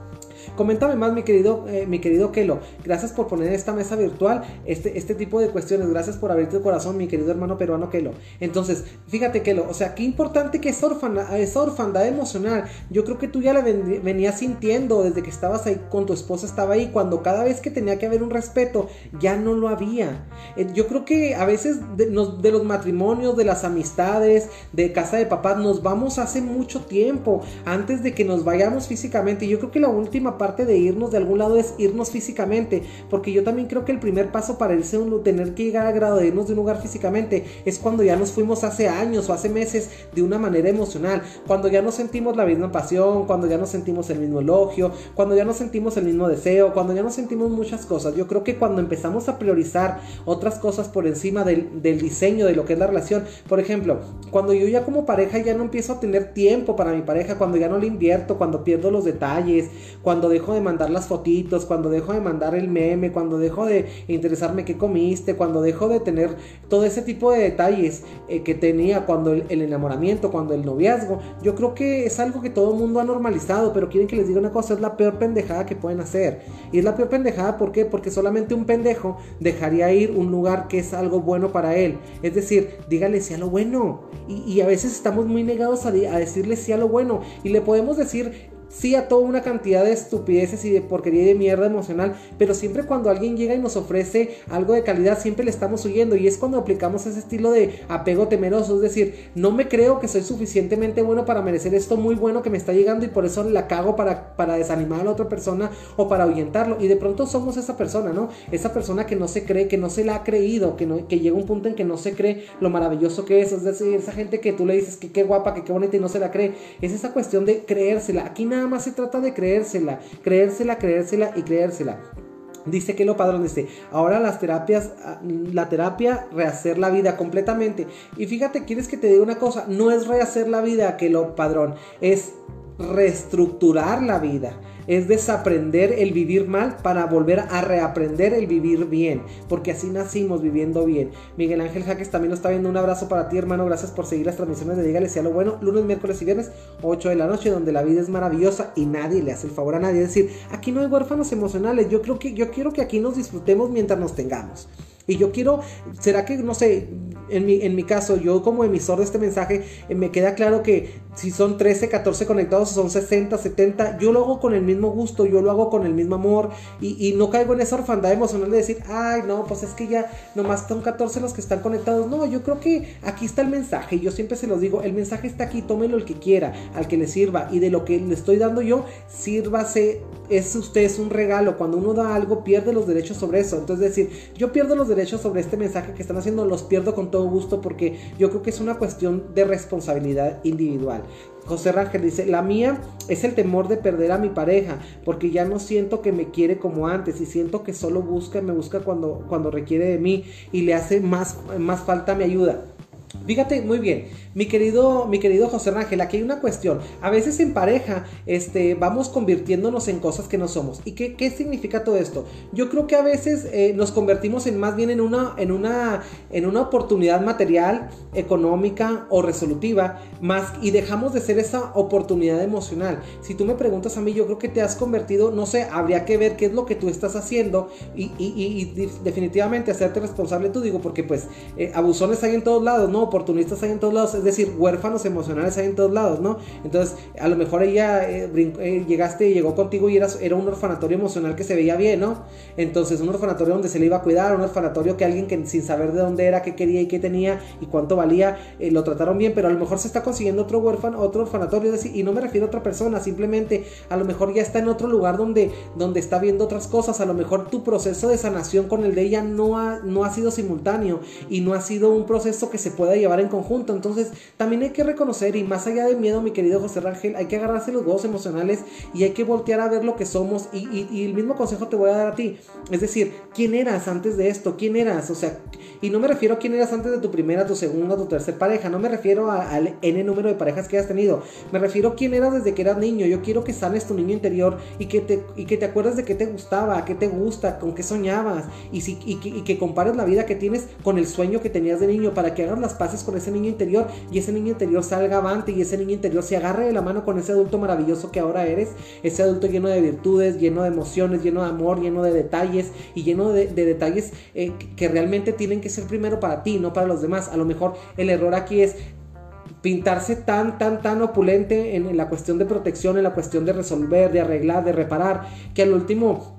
Coméntame más, mi querido, eh, mi querido Kelo. Gracias por poner esta mesa virtual este, este tipo de cuestiones. Gracias por abrirte el corazón, mi querido hermano peruano Kelo. Entonces, fíjate, Kelo, o sea, qué importante que es orfandad, esa orfandad emocional. Yo creo que tú ya la venías sintiendo desde que estabas ahí con tu esposa, estaba ahí, cuando cada vez que tenía que haber un respeto, ya no lo había. Eh, yo creo que a veces de, de los matrimonios, de las amistades, de casa de papás, nos vamos hace mucho tiempo, antes de que nos vayamos físicamente. Yo creo que la última parte de irnos de algún lado es irnos físicamente, porque yo también creo que el primer paso para irse un, tener que llegar al grado de irnos de un lugar físicamente es cuando ya nos fuimos hace años o hace meses de una manera emocional, cuando ya no sentimos la misma pasión, cuando ya no sentimos el mismo elogio, cuando ya no sentimos el mismo deseo, cuando ya no sentimos muchas cosas. Yo creo que cuando empezamos a priorizar otras cosas por encima del, del diseño de lo que es la relación, por ejemplo, cuando yo ya como pareja ya no empiezo a tener tiempo para mi pareja, cuando ya no le invierto, cuando pierdo los detalles, cuando dejo de mandar las fotitos, cuando dejo de mandar el meme, cuando dejo de interesarme qué comiste, cuando dejo de tener todo ese tipo de detalles eh, que tenía cuando el, enamoramiento, cuando el noviazgo, yo creo que es algo que todo el mundo ha normalizado, pero quieren que les diga una cosa, es la peor pendejada que pueden hacer. Y es la peor pendejada, ¿por qué? Porque solamente un pendejo dejaría ir un lugar que es algo bueno para él. Es decir, dígale sí a lo bueno. Y, a veces estamos muy negados a, a decirle sí a lo bueno. Y le podemos decir sí a toda una cantidad de estupideces y de porquería y de mierda emocional, pero siempre cuando alguien llega y nos ofrece algo de calidad, siempre le estamos huyendo y es cuando aplicamos ese estilo de apego temeroso, es decir, no me creo que soy suficientemente bueno para merecer esto muy bueno que me está llegando y por eso la cago para, para desanimar a la otra persona o para ahuyentarlo y de pronto somos esa persona, ¿no? Esa persona que no se cree, que no se la ha creído, que, no, que llega un punto en que no se cree lo maravilloso que es, es decir, esa gente que tú le dices que qué guapa, que qué bonita y no se la cree, es esa cuestión de creérsela, aquí nada más se trata de creérsela, creérsela, creérsela y creérsela. Dice que lo padrón dice, ahora las terapias, ah, la terapia, rehacer la vida completamente. Y fíjate, quieres que te diga una cosa, no es rehacer la vida que lo padrón, es reestructurar la vida es desaprender el vivir mal para volver a reaprender el vivir bien, porque así nacimos viviendo bien. Miguel Ángel Jaques también nos está viendo un abrazo para ti, hermano. Gracias por seguir las transmisiones de Dígale sea lo bueno, lunes, miércoles y viernes, 8 de la noche, donde la vida es maravillosa y nadie le hace el favor a nadie. Es decir, aquí no hay huérfanos emocionales. Yo creo que yo quiero que aquí nos disfrutemos mientras nos tengamos. Y yo quiero, ¿será que, no sé, en mi, en mi caso, yo como emisor de este mensaje, eh, me queda claro que si son 13, 14 conectados, son 60, 70, yo lo hago con el mismo gusto, yo lo hago con el mismo amor y, no caigo en esa orfandad emocional de decir, ay, no, pues es que ya nomás son 14 los que están conectados. No, yo creo que aquí está el mensaje, yo siempre se los digo, el mensaje está aquí, tómelo el que quiera, al que le sirva y de lo que le estoy dando yo, sírvase, es usted, es un regalo, cuando uno da algo pierde los derechos sobre eso, entonces decir, yo pierdo los derechos derechos sobre este mensaje que están haciendo, los pierdo con todo gusto porque yo creo que es una cuestión de responsabilidad individual. José Rangel dice, la mía es el temor de perder a mi pareja, porque ya no siento que me quiere como antes y siento que solo busca, me busca cuando, cuando requiere de mí y le hace más, más falta mi ayuda. Fíjate muy bien, mi querido, mi querido José Ángel, aquí hay una cuestión. A veces en pareja este, vamos convirtiéndonos en cosas que no somos. ¿Y qué, qué significa todo esto? Yo creo que a veces eh, nos convertimos en más bien en una, en, una, en una oportunidad material, económica o resolutiva, más y dejamos de ser esa oportunidad emocional. Si tú me preguntas a mí, yo creo que te has convertido, no sé, habría que ver qué es lo que tú estás haciendo y, y, definitivamente hacerte responsable tú, digo, porque pues eh, abusones hay en todos lados, ¿no? Oportunistas hay en todos lados decir, huérfanos emocionales hay en todos lados, ¿no? Entonces, a lo mejor ella eh, eh, llegaste y llegó contigo y eras, era un orfanatorio emocional que se veía bien, ¿no? Entonces, un orfanatorio donde se le iba a cuidar, un orfanatorio que alguien que sin saber de dónde era, qué quería y qué tenía y cuánto valía, eh, lo trataron bien, pero a lo mejor se está consiguiendo otro huérfano, otro orfanatorio, es decir, y no me refiero a otra persona, simplemente a lo mejor ya está en otro lugar donde, donde está viendo otras cosas, a lo mejor tu proceso de sanación con el de ella no ha, no ha sido simultáneo y no ha sido un proceso que se pueda llevar en conjunto, entonces también hay que reconocer, y más allá del miedo, mi querido José Rangel, hay que agarrarse los huevos emocionales y hay que voltear a ver lo que somos. Y, el mismo consejo te voy a dar a ti. Es decir, ¿quién eras antes de esto? ¿Quién eras? O sea, y no me refiero a quién eras antes de tu primera, tu segunda, tu tercera pareja. No me refiero al N número de parejas que has tenido. Me refiero a quién eras desde que eras niño. Yo quiero que sanes tu niño interior y que te, y que te acuerdes de qué te gustaba, qué te gusta, con qué soñabas. Y, si, y, y que compares la vida que tienes con el sueño que tenías de niño para que hagas las paces con ese niño interior y ese niño interior salga avante y ese niño interior se agarre de la mano con ese adulto maravilloso que ahora eres, ese adulto lleno de virtudes, lleno de emociones, lleno de amor, lleno de detalles y lleno de, detalles eh, que realmente tienen que ser primero para ti, no para los demás. A lo mejor el error aquí es pintarse tan, tan, tan opulente en, en la cuestión de protección, en la cuestión de resolver, de arreglar, de reparar, que al último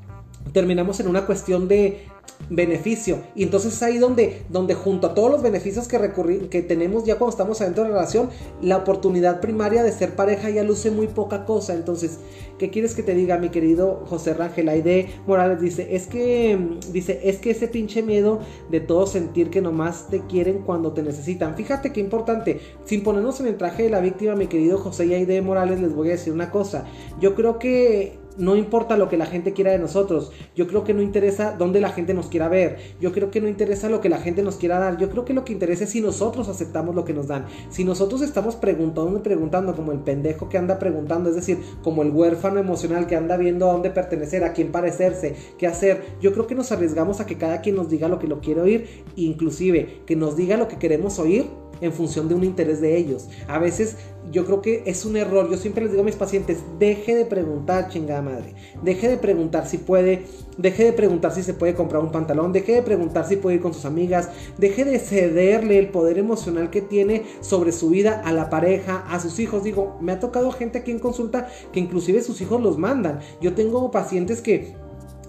terminamos en una cuestión de, beneficio. Y entonces es ahí donde, donde junto a todos los beneficios que, que tenemos ya cuando estamos adentro de la relación, la oportunidad primaria de ser pareja ya luce muy poca cosa. Entonces, ¿qué quieres que te diga, mi querido José Rangel? Aide Morales dice, es que, dice, es que ese pinche miedo de todo sentir que nomás te quieren cuando te necesitan. Fíjate qué importante, sin ponernos en el traje de la víctima, mi querido José y Aide Morales, les voy a decir una cosa. Yo creo que no importa lo que la gente quiera de nosotros. Yo creo que no interesa dónde la gente nos quiera ver. Yo creo que no interesa lo que la gente nos quiera dar. Yo creo que lo que interesa es si nosotros aceptamos lo que nos dan. Si nosotros estamos preguntando preguntando como el pendejo que anda preguntando, es decir, como el huérfano emocional que anda viendo a dónde pertenecer, a quién parecerse, qué hacer. Yo creo que nos arriesgamos a que cada quien nos diga lo que lo quiere oír, inclusive que nos diga lo que queremos oír en función de un interés de ellos. A veces yo creo que es un error. Yo siempre les digo a mis pacientes, deje de preguntar, chingada madre. Deje de preguntar si puede, deje de preguntar si se puede comprar un pantalón, deje de preguntar si puede ir con sus amigas, deje de cederle el poder emocional que tiene sobre su vida a la pareja, a sus hijos. Digo, me ha tocado gente aquí en consulta que inclusive sus hijos los mandan. Yo tengo pacientes que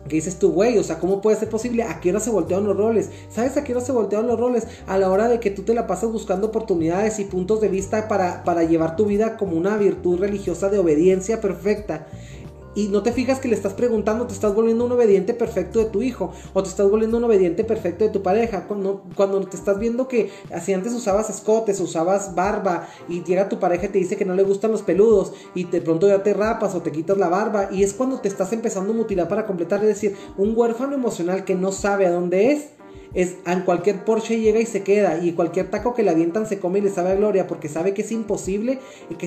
que dices tú, güey, o sea, ¿cómo puede ser posible? ¿A qué hora se voltean los roles? ¿Sabes a qué hora se voltean los roles? A la hora de que tú te la pasas buscando oportunidades y puntos de vista para, para llevar tu vida como una virtud religiosa de obediencia perfecta y no te fijas que le estás preguntando, te estás volviendo un obediente perfecto de tu hijo o te estás volviendo un obediente perfecto de tu pareja. Cuando, cuando te estás viendo que así antes usabas escotes, usabas barba y llega tu pareja y te dice que no le gustan los peludos y de pronto ya te rapas o te quitas la barba y es cuando te estás empezando a mutilar para completar, es decir, un huérfano emocional que no sabe a dónde es es en cualquier Porsche llega y se queda y cualquier taco que le avientan se come y le sabe a gloria porque sabe que es imposible y que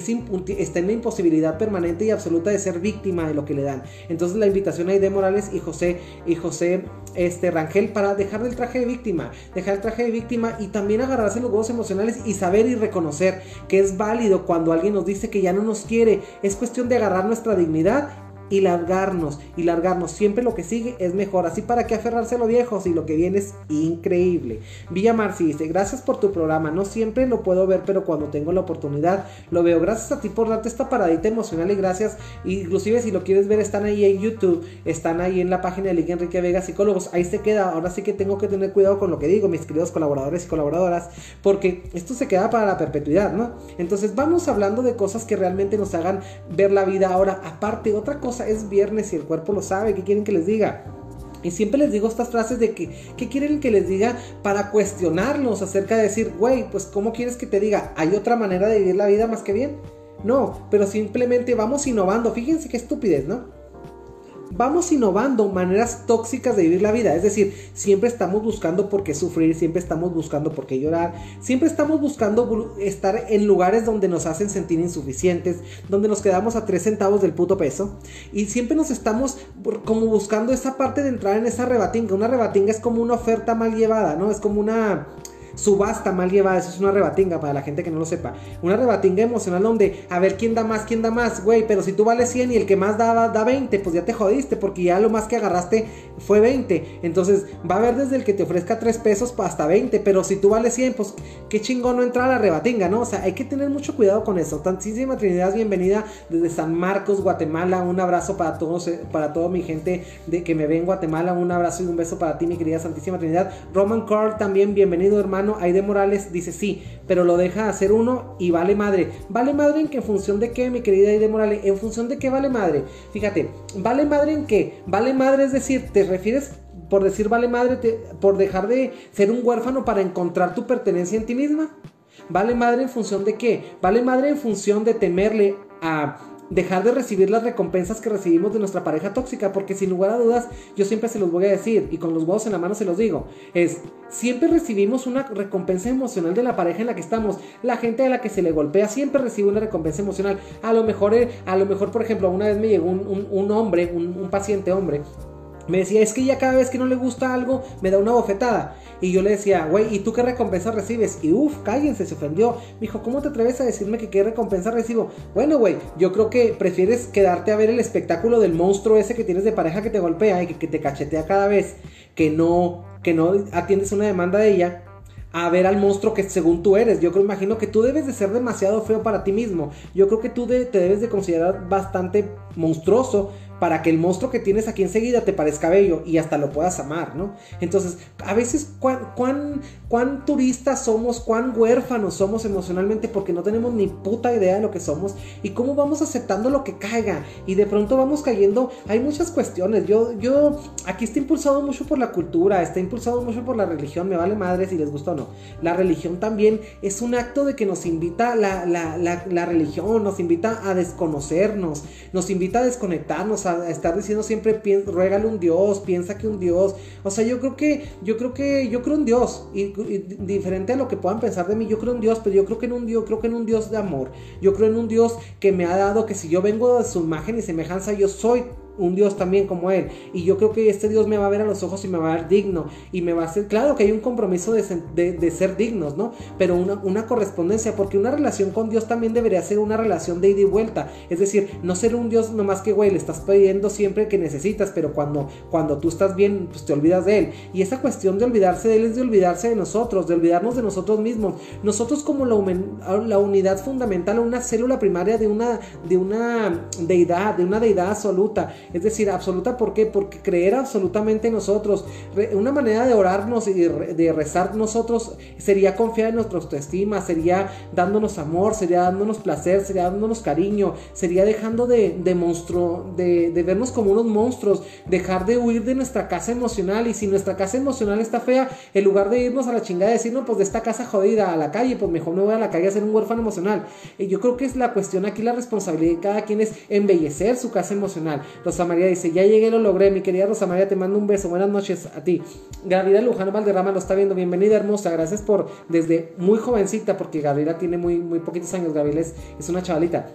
está en la imposibilidad permanente y absoluta de ser víctima de lo que le dan. Entonces la invitación ahí de Morales y José y José este Rangel para dejar el traje de víctima, dejar el traje de víctima y también agarrarse los huevos emocionales y saber y reconocer que es válido cuando alguien nos dice que ya no nos quiere. Es cuestión de agarrar nuestra dignidad y largarnos y largarnos. Siempre lo que sigue es mejor. Así para que aferrarse a lo viejo si lo que viene es increíble. Villa Marci dice, gracias por tu programa. No siempre lo puedo ver, pero cuando tengo la oportunidad lo veo. Gracias a ti por darte esta paradita emocional y gracias. Inclusive si lo quieres ver están ahí en YouTube, están ahí en la página de Liga Enrique Vega Psicólogos. Ahí se queda. Ahora sí que tengo que tener cuidado con lo que digo, mis queridos colaboradores y colaboradoras, porque esto se queda para la perpetuidad, ¿no? Entonces vamos hablando de cosas que realmente nos hagan ver la vida ahora. Aparte, otra cosa es viernes y el cuerpo lo sabe. ¿Qué quieren que les diga? Y siempre les digo estas frases de que, ¿qué quieren que les diga para cuestionarlos acerca de decir, güey, pues ¿cómo quieres que te diga? ¿Hay otra manera de vivir la vida más que bien? No, pero simplemente vamos innovando. Fíjense qué estupidez, ¿no? Vamos innovando maneras tóxicas de vivir la vida. Es decir, siempre estamos buscando por qué sufrir, siempre estamos buscando por qué llorar, siempre estamos buscando estar en lugares donde nos hacen sentir insuficientes, donde nos quedamos a tres centavos del puto peso. Y siempre nos estamos como buscando esa parte de entrar en esa rebatinga. Una rebatinga es como una oferta mal llevada, ¿no? Es como una subasta mal llevada, eso es una rebatinga para la gente que no lo sepa. Una rebatinga emocional donde, a ver quién da más, quién da más, güey, pero si tú vales 100 y el que más da, da 20, pues ya te jodiste porque ya lo más que agarraste fue 20. Entonces va a haber desde el que te ofrezca 3 pesos hasta 20, pero si tú vales 100, pues qué chingón no entrar a la rebatinga, ¿no? O sea, hay que tener mucho cuidado con eso. Tantísima Trinidad, bienvenida desde San Marcos, Guatemala. Un abrazo para todos, eh, para toda mi gente de que me ve en Guatemala. Un abrazo y un beso para ti, mi querida Santísima Trinidad. Roman Carl también, bienvenido, hermano hay de Morales dice sí, pero lo deja hacer uno y vale madre. ¿Vale madre en qué? ¿En función de qué, mi querida Aide Morales? ¿En función de qué vale madre? Fíjate, ¿vale madre en qué? Vale madre es decir, ¿te refieres por decir vale madre por dejar de ser un huérfano para encontrar tu pertenencia en ti misma? ¿Vale madre en función de qué? ¿Vale madre en función de temerle a dejar de recibir las recompensas que recibimos de nuestra pareja tóxica, porque sin lugar a dudas, yo siempre se los voy a decir, y con los huevos en la mano se los digo, es, siempre recibimos una recompensa emocional de la pareja en la que estamos, la gente a la que se le golpea siempre recibe una recompensa emocional, a lo mejor, eh, a lo mejor, por ejemplo, una vez me llegó un, hombre, un paciente hombre, me decía, es que ya cada vez que no le gusta algo, me da una bofetada. Y yo le decía, güey, ¿y tú qué recompensa recibes? Y uff, cállense, se ofendió. Me dijo, ¿cómo te atreves a decirme que qué recompensa recibo? Bueno, güey, yo creo que prefieres quedarte a ver el espectáculo del monstruo ese que tienes de pareja que te golpea y que, te cachetea cada vez, que no, que no atiendes una demanda de ella a ver al monstruo que según tú eres. Yo creo, imagino que tú debes de ser demasiado feo para ti mismo. Yo creo que tú te debes de considerar bastante monstruoso para que el monstruo que tienes aquí enseguida te parezca bello y hasta lo puedas amar, ¿no? Entonces, a veces, ¿cuán, cuán, cuán turistas somos, cuán huérfanos somos emocionalmente porque no tenemos ni puta idea de lo que somos y cómo vamos aceptando lo que caiga y de pronto vamos cayendo, hay muchas cuestiones, yo, yo, aquí está impulsado mucho por la cultura, está impulsado mucho por la religión, me vale madre si les gusta o no. La religión también es un acto de que nos invita, la, la, la, la religión nos invita a desconocernos, nos invita a desconectarnos, a estar diciendo siempre, ruégale un Dios, piensa que un Dios. O sea, yo creo que, yo creo que, yo creo en Dios. Y, diferente a lo que puedan pensar de mí, yo creo en Dios, pero yo creo que en un Dios, creo que en un Dios de amor. Yo creo en un Dios que me ha dado que si yo vengo de su imagen y semejanza, yo soy un Dios también como Él. Y yo creo que este Dios me va a ver a los ojos y me va a ver digno. Y me va a hacer, claro que hay un compromiso de, ser dignos, ¿no? Pero una, una, correspondencia, porque una relación con Dios también debería ser una relación de ida y vuelta. Es decir, no ser un Dios nomás que, güey, le estás pidiendo siempre que necesitas, pero cuando, cuando tú estás bien, pues te olvidas de Él. Y esa cuestión de olvidarse de Él es de olvidarse de nosotros, de olvidarnos de nosotros mismos. Nosotros como la, la unidad fundamental, una célula primaria de una, de una deidad, de una deidad absoluta es decir, absoluta, ¿por qué? Porque creer absolutamente en nosotros. Una manera de orarnos y de rezar nosotros sería confiar en nuestra autoestima, sería dándonos amor, sería dándonos placer, sería dándonos cariño, sería dejando de, de monstruo, de, de vernos como unos monstruos, dejar de huir de nuestra casa emocional. Y si nuestra casa emocional está fea, en lugar de irnos a la chingada y decir, no, pues de esta casa jodida a la calle, pues mejor me voy a la calle a ser un huérfano emocional. Y yo creo que es la cuestión aquí, la responsabilidad de cada quien es embellecer su casa emocional. Rosa María dice, ya llegué, lo logré. Mi querida Rosa María, te mando un beso. Buenas noches a ti. Gabriela Lujano Valderrama lo está viendo. Bienvenida, hermosa. Gracias por, desde muy jovencita, porque Gabriela tiene muy, muy poquitos años. Gabriela es, es una chavalita.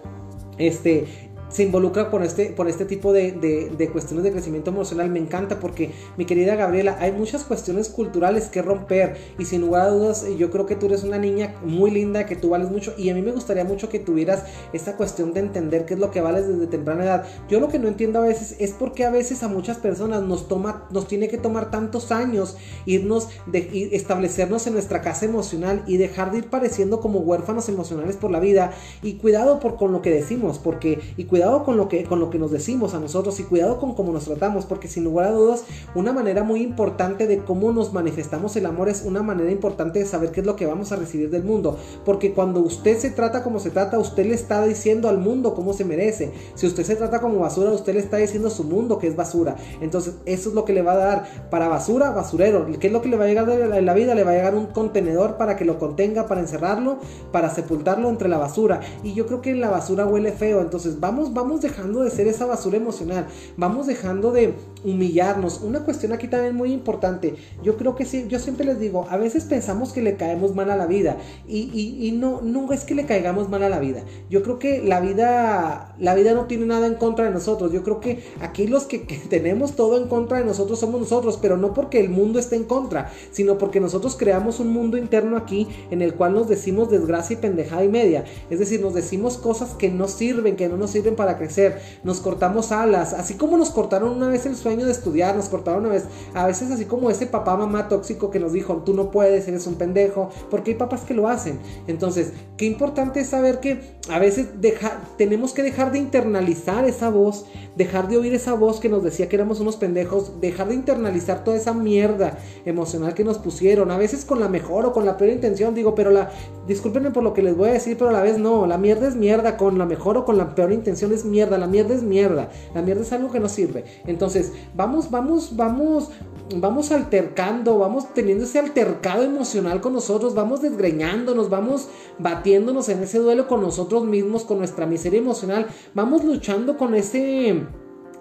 Este, se involucra por este, por este tipo de, de, cuestiones de crecimiento emocional. Me encanta porque, mi querida Gabriela, hay muchas cuestiones culturales que romper y sin lugar a dudas yo creo que tú eres una niña muy linda, que tú vales mucho y a mí me gustaría mucho que tuvieras esta cuestión de entender qué es lo que vales desde temprana edad. Yo lo que no entiendo a veces es porque a veces a muchas personas nos toma, nos tiene que tomar tantos años irnos, de, establecernos en nuestra casa emocional y dejar de ir pareciendo como huérfanos emocionales por la vida y cuidado por con lo que decimos porque y cuidado con lo que, con lo que nos decimos a nosotros y cuidado con cómo nos tratamos, porque sin lugar a dudas, una manera muy importante de cómo nos manifestamos el amor es una manera importante de saber qué es lo que vamos a recibir del mundo, porque cuando usted se trata como se trata, usted le está diciendo al mundo cómo se merece. Si usted se trata como basura, usted le está diciendo a su mundo que es basura. Entonces, eso es lo que le va a dar para basura, basurero. ¿Qué es lo que le va a llegar en la vida? Le va a llegar un contenedor para que lo contenga, para encerrarlo, para sepultarlo entre la basura. Y yo creo que la basura huele feo. Entonces, vamos, vamos dejando de ser esa basura emocional. Vamos dejando de humillarnos. Una cuestión aquí también muy importante. Yo creo que sí, yo siempre les digo, a veces pensamos que le caemos mal a la vida. Y, y, no, no es que le caigamos mal a la vida. Yo creo que la vida, la vida no tiene nada en contra de nosotros. Yo creo que aquí los que, que tenemos todo en contra de nosotros somos nosotros, pero no porque el mundo esté en contra, sino porque nosotros creamos un mundo interno aquí en el cual nos decimos desgracia y pendejada y media. Es decir, nos decimos cosas que no sirven, que no nos sirven para crecer. Nos cortamos alas, así como nos cortaron una vez el sueño de estudiar, nos cortaron una vez, a veces así como ese papá mamá tóxico que nos dijo, tú no puedes, eres un pendejo, porque hay papás que lo hacen. Entonces, qué importante es saber que a veces deja, tenemos que dejar de internalizar esa voz, dejar de oír esa voz que nos decía que éramos unos pendejos, dejar de internalizar toda esa mierda emocional que nos pusieron, a veces con la mejor o con la peor intención, digo, pero la, discúlpenme por lo que les voy a decir, pero a la vez no, la mierda es mierda, con la mejor o con la peor intención es mierda, la mierda es mierda, la mierda es algo que no sirve. Entonces, vamos, vamos, vamos, vamos altercando, vamos teniendo ese altercado emocional con nosotros, vamos desgreñándonos, vamos batiéndonos en ese duelo con nosotros mismos, con nuestra miseria emocional, vamos luchando con ese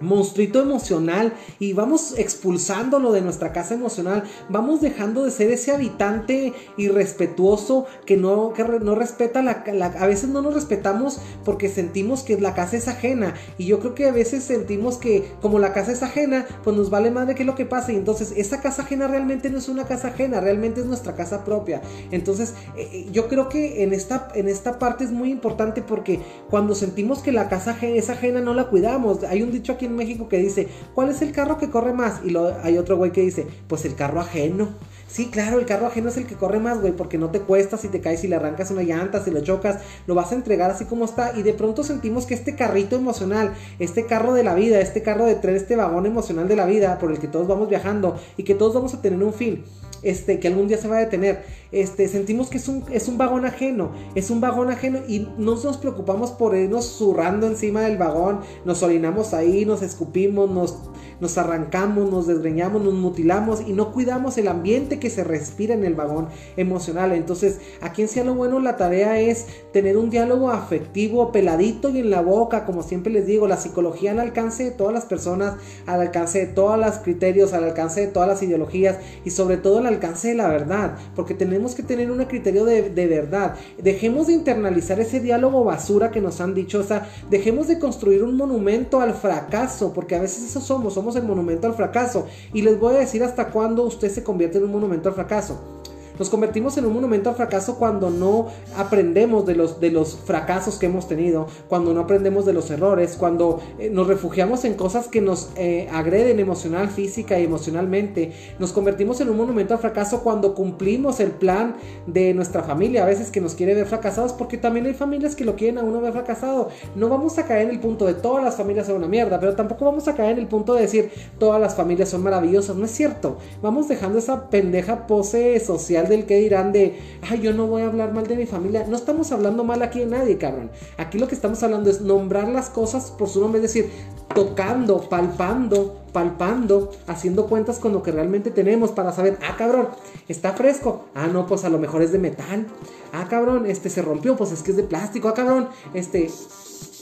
monstruito emocional y vamos expulsándolo de nuestra casa emocional, vamos dejando de ser ese habitante irrespetuoso que no, que no respeta la, a veces no nos respetamos porque sentimos que la casa es ajena. Y yo creo que a veces sentimos que como la casa es ajena, pues nos vale madre que lo que pase. Y entonces esa casa ajena realmente no es una casa ajena, realmente es nuestra casa propia. Entonces eh, eh, yo creo que en esta, en esta parte es muy importante porque cuando sentimos que la casa es ajena no la cuidamos, hay un dicho aquí en México que dice, ¿cuál es el carro que corre más? Y lo, hay otro güey que dice, pues el carro ajeno. Sí, claro, el carro ajeno es el que corre más, güey, porque no te cuesta si te caes, y le arrancas una llanta, si lo chocas, lo vas a entregar así como está. Y de pronto sentimos que este carrito emocional, este carro de la vida, este carro de tren, este vagón emocional de la vida por el que todos vamos viajando y que todos vamos a tener un fin este, que algún día se va a detener. Este, sentimos que es un, es un vagón ajeno, es un vagón ajeno y no nos preocupamos por irnos zurrando encima del vagón, nos orinamos ahí, nos escupimos, nos, nos arrancamos, nos desgreñamos, nos mutilamos y no cuidamos el ambiente que se respira en el vagón emocional. Entonces, aquí en Cielo Bueno la tarea es tener un diálogo afectivo, peladito y en la boca, como siempre les digo, la psicología al alcance de todas las personas, al alcance de todos los criterios, al alcance de todas las ideologías y sobre todo al alcance de la verdad, porque tenemos que tener un criterio de, verdad. Dejemos de internalizar ese diálogo basura que nos han dicho, o sea, dejemos de construir un monumento al fracaso, porque a veces eso somos, somos el monumento al fracaso. Y les voy a decir hasta cuándo usted se convierte en un monumento al fracaso. Nos convertimos en un monumento al fracaso cuando no aprendemos de los, de los fracasos que hemos tenido, cuando no aprendemos de los errores, cuando eh, nos refugiamos en cosas que nos eh, agreden emocional, física y emocionalmente. Nos convertimos en un monumento al fracaso cuando cumplimos el plan de nuestra familia, a veces que nos quiere ver fracasados, porque también hay familias que lo quieren a uno ver fracasado. No vamos a caer en el punto de todas las familias son una mierda, pero tampoco vamos a caer en el punto de decir todas las familias son maravillosas. No es cierto. Vamos dejando esa pendeja pose social del que dirán de, ay, yo no voy a hablar mal de mi familia. No estamos hablando mal aquí de nadie, cabrón. Aquí lo que estamos hablando es nombrar las cosas por su nombre, es decir, tocando, palpando, palpando, haciendo cuentas con lo que realmente tenemos para saber, ah, cabrón, está fresco. Ah, no, pues a lo mejor es de metal. Ah, cabrón, este se rompió, pues es que es de plástico. Ah, cabrón, este,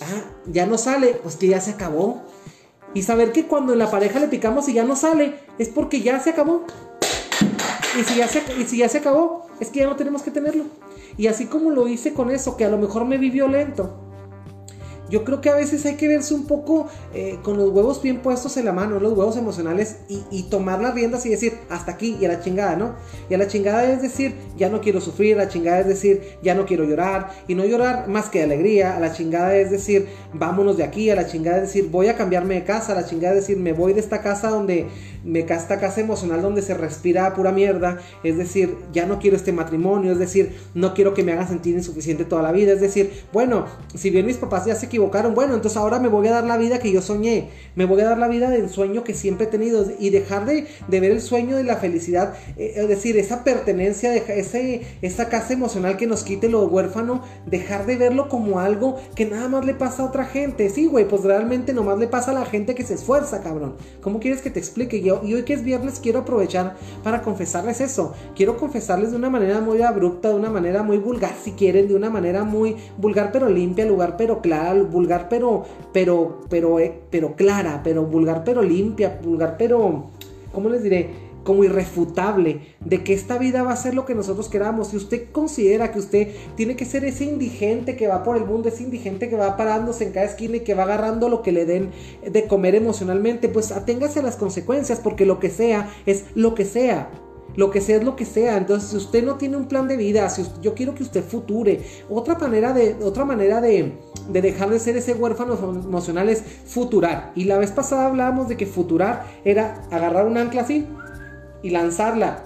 ah, ya no sale, pues que ya se acabó. Y saber que cuando en la pareja le picamos y ya no sale, es porque ya se acabó. Y si, ya se, y si ya se acabó, es que ya no tenemos que tenerlo. Y así como lo hice con eso, que a lo mejor me vi violento, yo creo que a veces hay que verse un poco eh, con los huevos bien puestos en la mano, los huevos emocionales, y, tomar las riendas y decir, hasta aquí y a la chingada, ¿no? Y a la chingada es decir, ya no quiero sufrir, a la chingada es decir, ya no quiero llorar, y no llorar más que alegría, a la chingada es decir, vámonos de aquí, a la chingada es decir, voy a cambiarme de casa, a la chingada es decir, me voy de esta casa donde esta casa emocional donde se respira pura mierda, es decir, ya no quiero este matrimonio, es decir, no quiero que me hagan sentir insuficiente toda la vida, es decir, bueno, si bien mis papás ya se equivocaron, bueno, entonces ahora me voy a dar la vida que yo soñé, me voy a dar la vida del sueño que siempre he tenido y dejar de, ver el sueño de la felicidad, eh, es decir, esa pertenencia, de, esa casa emocional que nos quite lo huérfano, dejar de verlo como algo que nada más le pasa a otra gente, sí, güey, pues realmente nomás le pasa a la gente que se esfuerza, cabrón. ¿Cómo quieres que te explique? Yo, y hoy que es viernes quiero aprovechar para confesarles eso. Quiero confesarles de una manera muy abrupta, de una manera muy vulgar, si quieren, de una manera muy vulgar pero limpia, lugar pero clara, vulgar pero, pero, pero, eh, pero clara, pero vulgar pero limpia, vulgar pero, ¿cómo les diré? Como irrefutable de que esta vida va a ser lo que nosotros queramos. Si usted considera que usted tiene que ser ese indigente que va por el mundo, ese indigente que va parándose en cada esquina y que va agarrando lo que le den de comer emocionalmente, pues aténgase a las consecuencias, porque lo que sea es lo que sea. Lo que sea es lo que sea. Entonces, si usted no tiene un plan de vida, si yo quiero que usted future. Otra manera de, otra manera de, de dejar de ser ese huérfano emocional es futurar. Y la vez pasada hablábamos de que futurar era agarrar un ancla así y lanzarla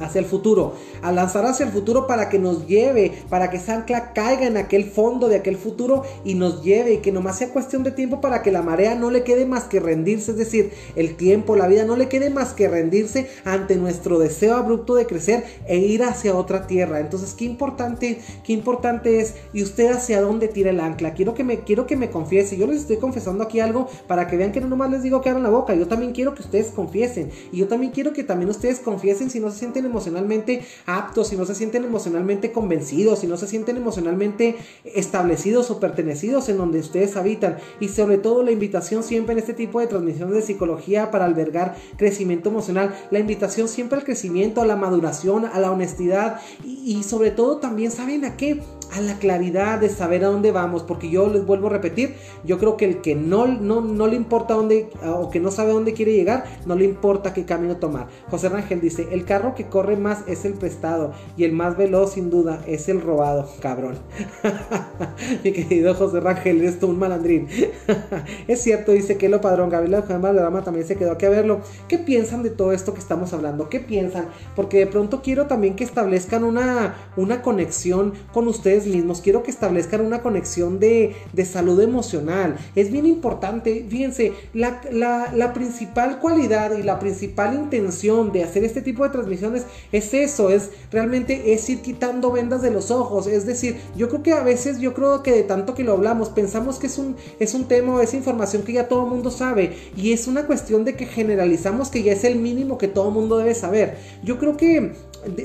hacia el futuro, a lanzar hacia el futuro para que nos lleve, para que esa ancla caiga en aquel fondo de aquel futuro y nos lleve y que nomás sea cuestión de tiempo para que la marea no le quede más que rendirse, es decir, el tiempo, la vida no le quede más que rendirse ante nuestro deseo abrupto de crecer e ir hacia otra tierra. Entonces, qué importante, qué importante es y usted hacia dónde tira el ancla. Quiero que me quiero que me confiese. Yo les estoy confesando aquí algo para que vean que no nomás les digo que abran la boca. Yo también quiero que ustedes confiesen y yo también quiero que también ustedes confiesen si no se sienten emocionalmente aptos, si no se sienten emocionalmente convencidos, si no se sienten emocionalmente establecidos o pertenecidos en donde ustedes habitan. Y sobre todo la invitación siempre en este tipo de transmisiones de psicología para albergar crecimiento emocional, la invitación siempre al crecimiento, a la maduración, a la honestidad y, y sobre todo también, ¿saben a qué? A la claridad de saber a dónde vamos, porque yo les vuelvo a repetir, yo creo que el que no, no, no le importa dónde o que no sabe a dónde quiere llegar, no le importa qué camino tomar. José Rangel dice, el carro que corre más es el prestado y el más veloz sin duda es el robado, cabrón. Mi querido José Rangel, eres tú un malandrín. es cierto, dice que lo padrón, Gabriela Valderrama también se quedó aquí a verlo. ¿Qué piensan de todo esto que estamos hablando? ¿Qué piensan? Porque de pronto quiero también que establezcan una, una conexión con ustedes mismos, quiero que establezcan una conexión de, salud emocional. Es bien importante, fíjense, la, la, principal cualidad y la principal intención de hacer este tipo de transmisiones es eso, es realmente es ir quitando vendas de los ojos. Es decir, yo creo que a veces, yo creo que de tanto que lo hablamos, pensamos que es un, es un tema o es información que ya todo el mundo sabe y es una cuestión de que generalizamos que ya es el mínimo que todo el mundo debe saber. Yo creo que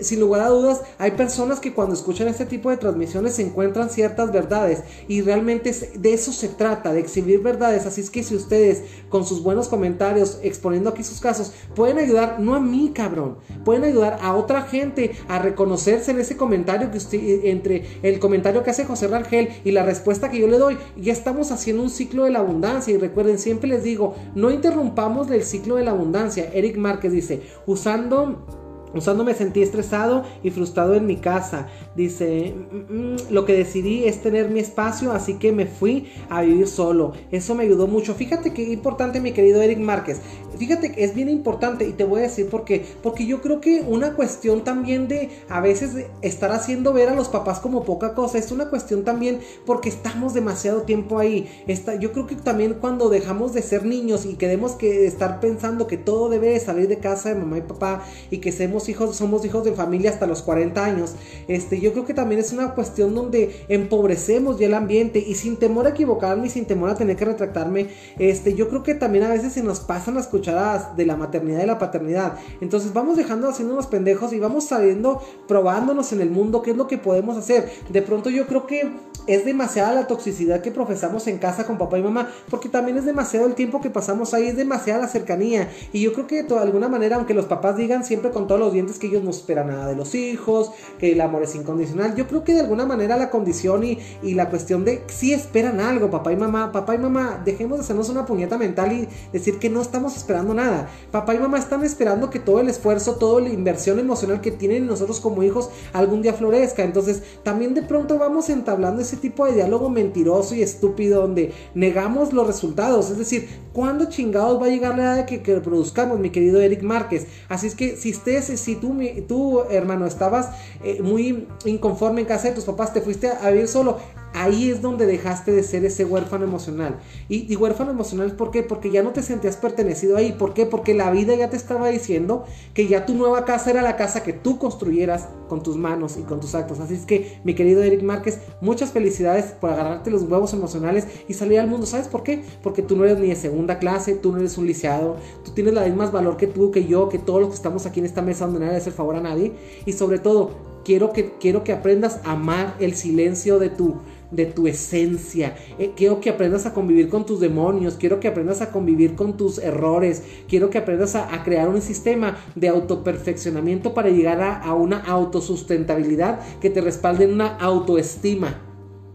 sin lugar a dudas, hay personas que cuando escuchan este tipo de transmisiones se encuentran ciertas verdades y realmente de eso se trata, de exhibir verdades. Así es que si ustedes con sus buenos comentarios, exponiendo aquí sus casos, pueden ayudar, no a mí, cabrón, pueden ayudar a otra gente a reconocerse en ese comentario que usted, entre el comentario que hace José Rangel y la respuesta que yo le doy, ya estamos haciendo un ciclo de la abundancia. Y recuerden, siempre les digo, no interrumpamos el ciclo de la abundancia. Eric Márquez dice, usando Usando me sentí estresado y frustrado en mi casa. Dice, mm, mm, lo que decidí es tener mi espacio, así que me fui a vivir solo. Eso me ayudó mucho. Fíjate que importante, mi querido Eric Márquez. Fíjate que es bien importante y te voy a decir por qué. Porque yo creo que una cuestión también de a veces estar haciendo ver a los papás como poca cosa, es una cuestión también porque estamos demasiado tiempo ahí. Está, yo creo que también cuando dejamos de ser niños y queremos que estar pensando que todo debe salir de casa de mamá y papá y que seamos hijos, somos hijos de familia hasta los 40 años. Este, yo creo que también es una cuestión donde empobrecemos ya el ambiente y sin temor a equivocarme y sin temor a tener que retractarme, este, yo creo que también a veces se nos pasan las cucharadas de la maternidad y la paternidad. Entonces vamos dejando haciendo unos pendejos y vamos sabiendo, probándonos en el mundo qué es lo que podemos hacer. De pronto yo creo que es demasiada la toxicidad que profesamos en casa con papá y mamá, porque también es demasiado el tiempo que pasamos ahí, es demasiada la cercanía. Y yo creo que de alguna manera, aunque los papás digan siempre con todos los dientes que ellos no esperan nada de los hijos, que el amor es incondicional, yo creo que de alguna manera la condición y, y la cuestión de si esperan algo, papá y mamá, papá y mamá, dejemos de hacernos una puñeta mental y decir que no estamos esperando nada. Papá y mamá están esperando que todo el esfuerzo, toda la inversión emocional que tienen nosotros como hijos algún día florezca. Entonces, también de pronto vamos entablando ese tipo de diálogo mentiroso y estúpido donde negamos los resultados. Es decir, ¿cuándo chingados va a llegar la edad de que, que produzcamos, mi querido Eric Márquez? Así es que si ustedes, si tú, tú hermano, estabas eh, muy inconforme en casa de tus papás, te fuiste a vivir solo, ahí es donde dejaste de ser ese huérfano emocional. Y, huérfano emocional, ¿por qué? Porque ya no te sentías pertenecido ahí. ¿Por qué? Porque la vida ya te estaba diciendo que ya tu nueva casa era la casa que tú construyeras con tus manos y con tus actos. Así es que, mi querido Eric Márquez, muchas felicidades por agarrarte los huevos emocionales y salir al mundo. ¿Sabes por qué? Porque tú no eres ni de segunda clase, tú no eres un lisiado, tú tienes la misma valor que tú, que yo, que todos los que estamos aquí en esta mesa donde nadie hace favor a nadie. Y sobre todo, quiero que, quiero que aprendas a amar el silencio de tu de tu esencia. Eh, quiero que aprendas a convivir con tus demonios, quiero que aprendas a convivir con tus errores, quiero que aprendas a, crear un sistema de autoperfeccionamiento para llegar a, a, una autosustentabilidad que te respalde en una autoestima.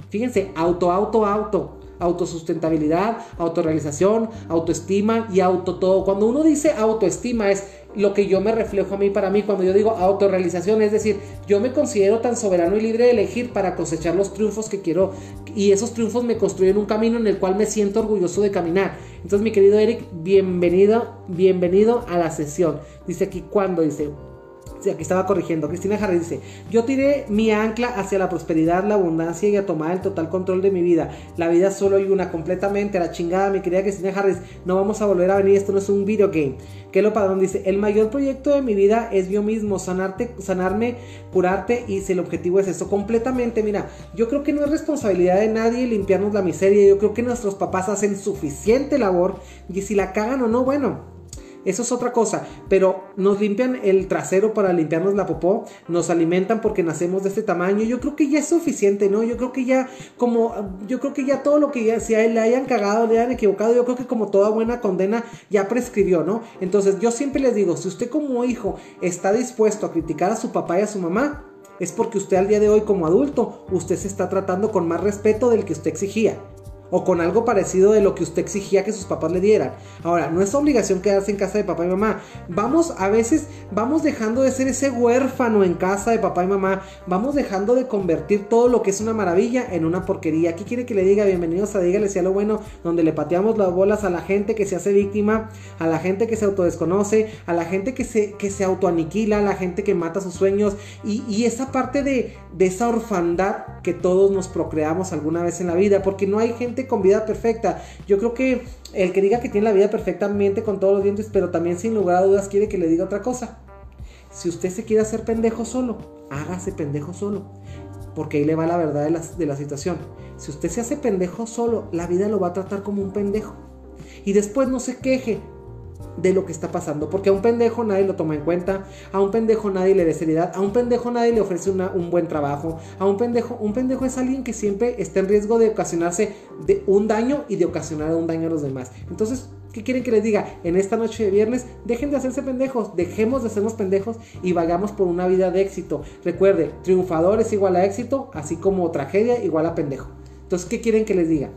Fíjense, auto, auto, auto autosustentabilidad, autorrealización, autoestima y auto todo. Cuando uno dice autoestima es lo que yo me reflejo a mí para mí. Cuando yo digo autorrealización, es decir, yo me considero tan soberano y libre de elegir para cosechar los triunfos que quiero y esos triunfos me construyen un camino en el cual me siento orgulloso de caminar. Entonces, mi querido Eric, bienvenido, bienvenido a la sesión. Dice aquí cuando dice aquí estaba corrigiendo. Cristina Harris dice, yo tiré mi ancla hacia la prosperidad, la abundancia y a tomar el total control de mi vida. La vida solo hay una, completamente la chingada, mi querida Cristina Harris. No vamos a volver a venir, esto no es un video game. lo Padrón dice, el mayor proyecto de mi vida es yo mismo, sanarte, sanarme, curarte y si el objetivo es eso, completamente, mira, yo creo que no es responsabilidad de nadie limpiarnos la miseria, yo creo que nuestros papás hacen suficiente labor y si la cagan o no, bueno, eso es otra cosa. Pero nos limpian el trasero para limpiarnos la popó. Nos alimentan porque nacemos de este tamaño. Yo creo que ya es suficiente, ¿no? Yo creo que ya, como, yo creo que ya todo lo que ya, si le hayan cagado, le hayan equivocado, yo creo que como toda buena condena ya prescribió, ¿no? Entonces yo siempre les digo, si usted como hijo está dispuesto a criticar a su papá y a su mamá, es porque usted al día de hoy como adulto, usted se está tratando con más respeto del que usted exigía o con algo parecido de lo que usted exigía que sus papás le dieran. Ahora, no es obligación quedarse en casa de papá y mamá. Vamos, a veces, vamos dejando de ser ese huérfano en casa de papá y mamá. Vamos dejando de convertir todo lo que es una maravilla en una porquería. Aquí quiere que le diga bienvenidos a Dígale sea lo bueno, donde le pateamos las bolas a la gente que se hace víctima, a la gente que se autodesconoce, a la gente que se, que se autoaniquila, a la gente que mata sus sueños y, y esa parte de, de esa orfandad que todos nos procreamos alguna vez en la vida, porque no hay gente con vida perfecta. Yo creo que el que diga que tiene la vida perfectamente con todos los dientes, pero también sin lugar a dudas quiere que le diga otra cosa. Si usted se quiere hacer pendejo solo, hágase pendejo solo. Porque ahí le va la verdad de la, de la situación. Si usted se hace pendejo solo, la vida lo va a tratar como un pendejo. Y después no se queje de lo que está pasando. Porque a un pendejo nadie lo toma en cuenta, a un pendejo nadie le dé seriedad, a un pendejo nadie le ofrece un buen trabajo, a un pendejo, un pendejo es alguien que siempre está en riesgo de ocasionarse de un daño y de ocasionar un daño a los demás. Entonces, ¿qué quieren que les diga? En esta noche de viernes, dejen de hacerse pendejos, dejemos de hacernos pendejos y vayamos por una vida de éxito. Recuerde, triunfador es igual a éxito, así como tragedia igual a pendejo. Entonces, ¿qué quieren que les diga?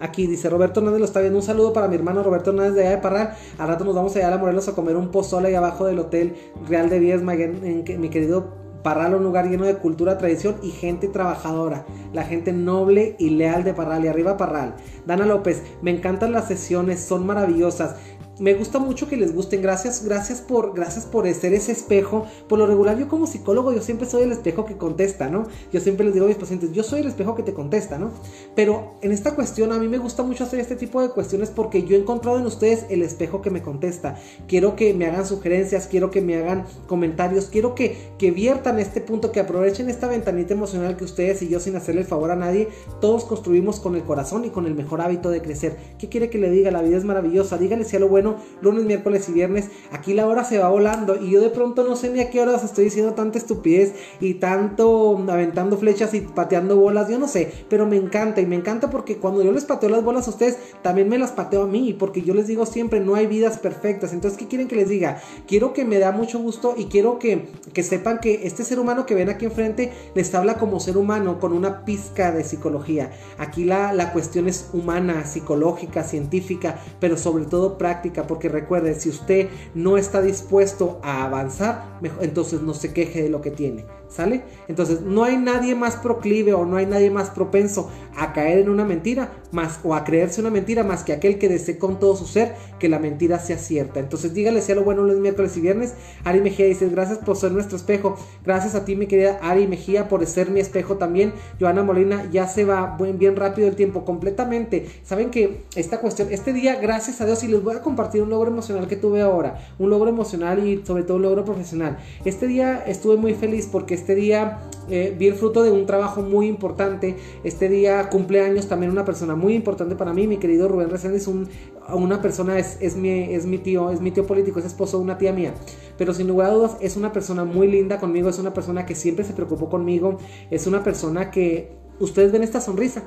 Aquí dice Roberto Hernández lo está viendo. Un saludo para mi hermano Roberto Hernández de allá de Parral. Al rato nos vamos allá a Morelos a comer un pozole ahí abajo del Hotel Real de Viesma, en, mi querido Parral, un lugar lleno de cultura, tradición y gente trabajadora. La gente noble y leal de Parral. Y arriba Parral. Dana López, me encantan las sesiones, son maravillosas me gusta mucho que les gusten. Gracias, gracias por, gracias por ser ese espejo. Por lo regular, yo como psicólogo, yo siempre soy el espejo que contesta, ¿no? Yo siempre les digo a mis pacientes, yo soy el espejo que te contesta, ¿no? Pero en esta cuestión, a mí me gusta mucho hacer este tipo de cuestiones porque yo he encontrado en ustedes el espejo que me contesta. Quiero que me hagan sugerencias, quiero que me hagan comentarios, quiero que, que viertan este punto, que aprovechen esta ventanita emocional que ustedes y yo, sin hacerle el favor a nadie, todos construimos con el corazón y con el mejor hábito de crecer. ¿Qué quiere que le diga? La vida es maravillosa. Dígale si a lo bueno lunes, miércoles y viernes. Aquí la hora se va volando y yo de pronto no sé ni a qué horas estoy diciendo tanta estupidez y tanto aventando flechas y pateando bolas, yo no sé, pero me encanta y me encanta porque cuando yo les pateo las bolas a ustedes, también me las pateo a mí, porque yo les digo siempre, no hay vidas perfectas. Entonces, ¿qué quieren que les diga? Quiero que me da mucho gusto y quiero que, que sepan que este ser humano que ven aquí enfrente les habla como ser humano con una pizca de psicología. Aquí la, la cuestión es humana, psicológica, científica, pero sobre todo práctica porque recuerde, si usted no está dispuesto a avanzar, entonces no se queje de lo que tiene. ¿Sale? Entonces, no hay nadie más proclive o no hay nadie más propenso a caer en una mentira más o a creerse una mentira más que aquel que desee con todo su ser que la mentira sea cierta. Entonces, dígale sea lo bueno los miércoles y viernes. Ari Mejía dice, gracias por ser nuestro espejo. Gracias a ti, mi querida Ari Mejía, por ser mi espejo también. Joana Molina, ya se va bien rápido el tiempo, completamente. Saben que esta cuestión, este día, gracias a Dios, y les voy a compartir un logro emocional que tuve ahora, un logro emocional y sobre todo un logro profesional. Este día estuve muy feliz porque este día eh, vi el fruto de un trabajo muy importante. Este día cumpleaños también una persona muy importante para mí, mi querido Rubén Reséndiz, un, una persona, es, es, mi, es mi tío, es mi tío político, es esposo de una tía mía. Pero sin lugar a dudas es una persona muy linda conmigo, es una persona que siempre se preocupó conmigo, es una persona que ustedes ven esta sonrisa,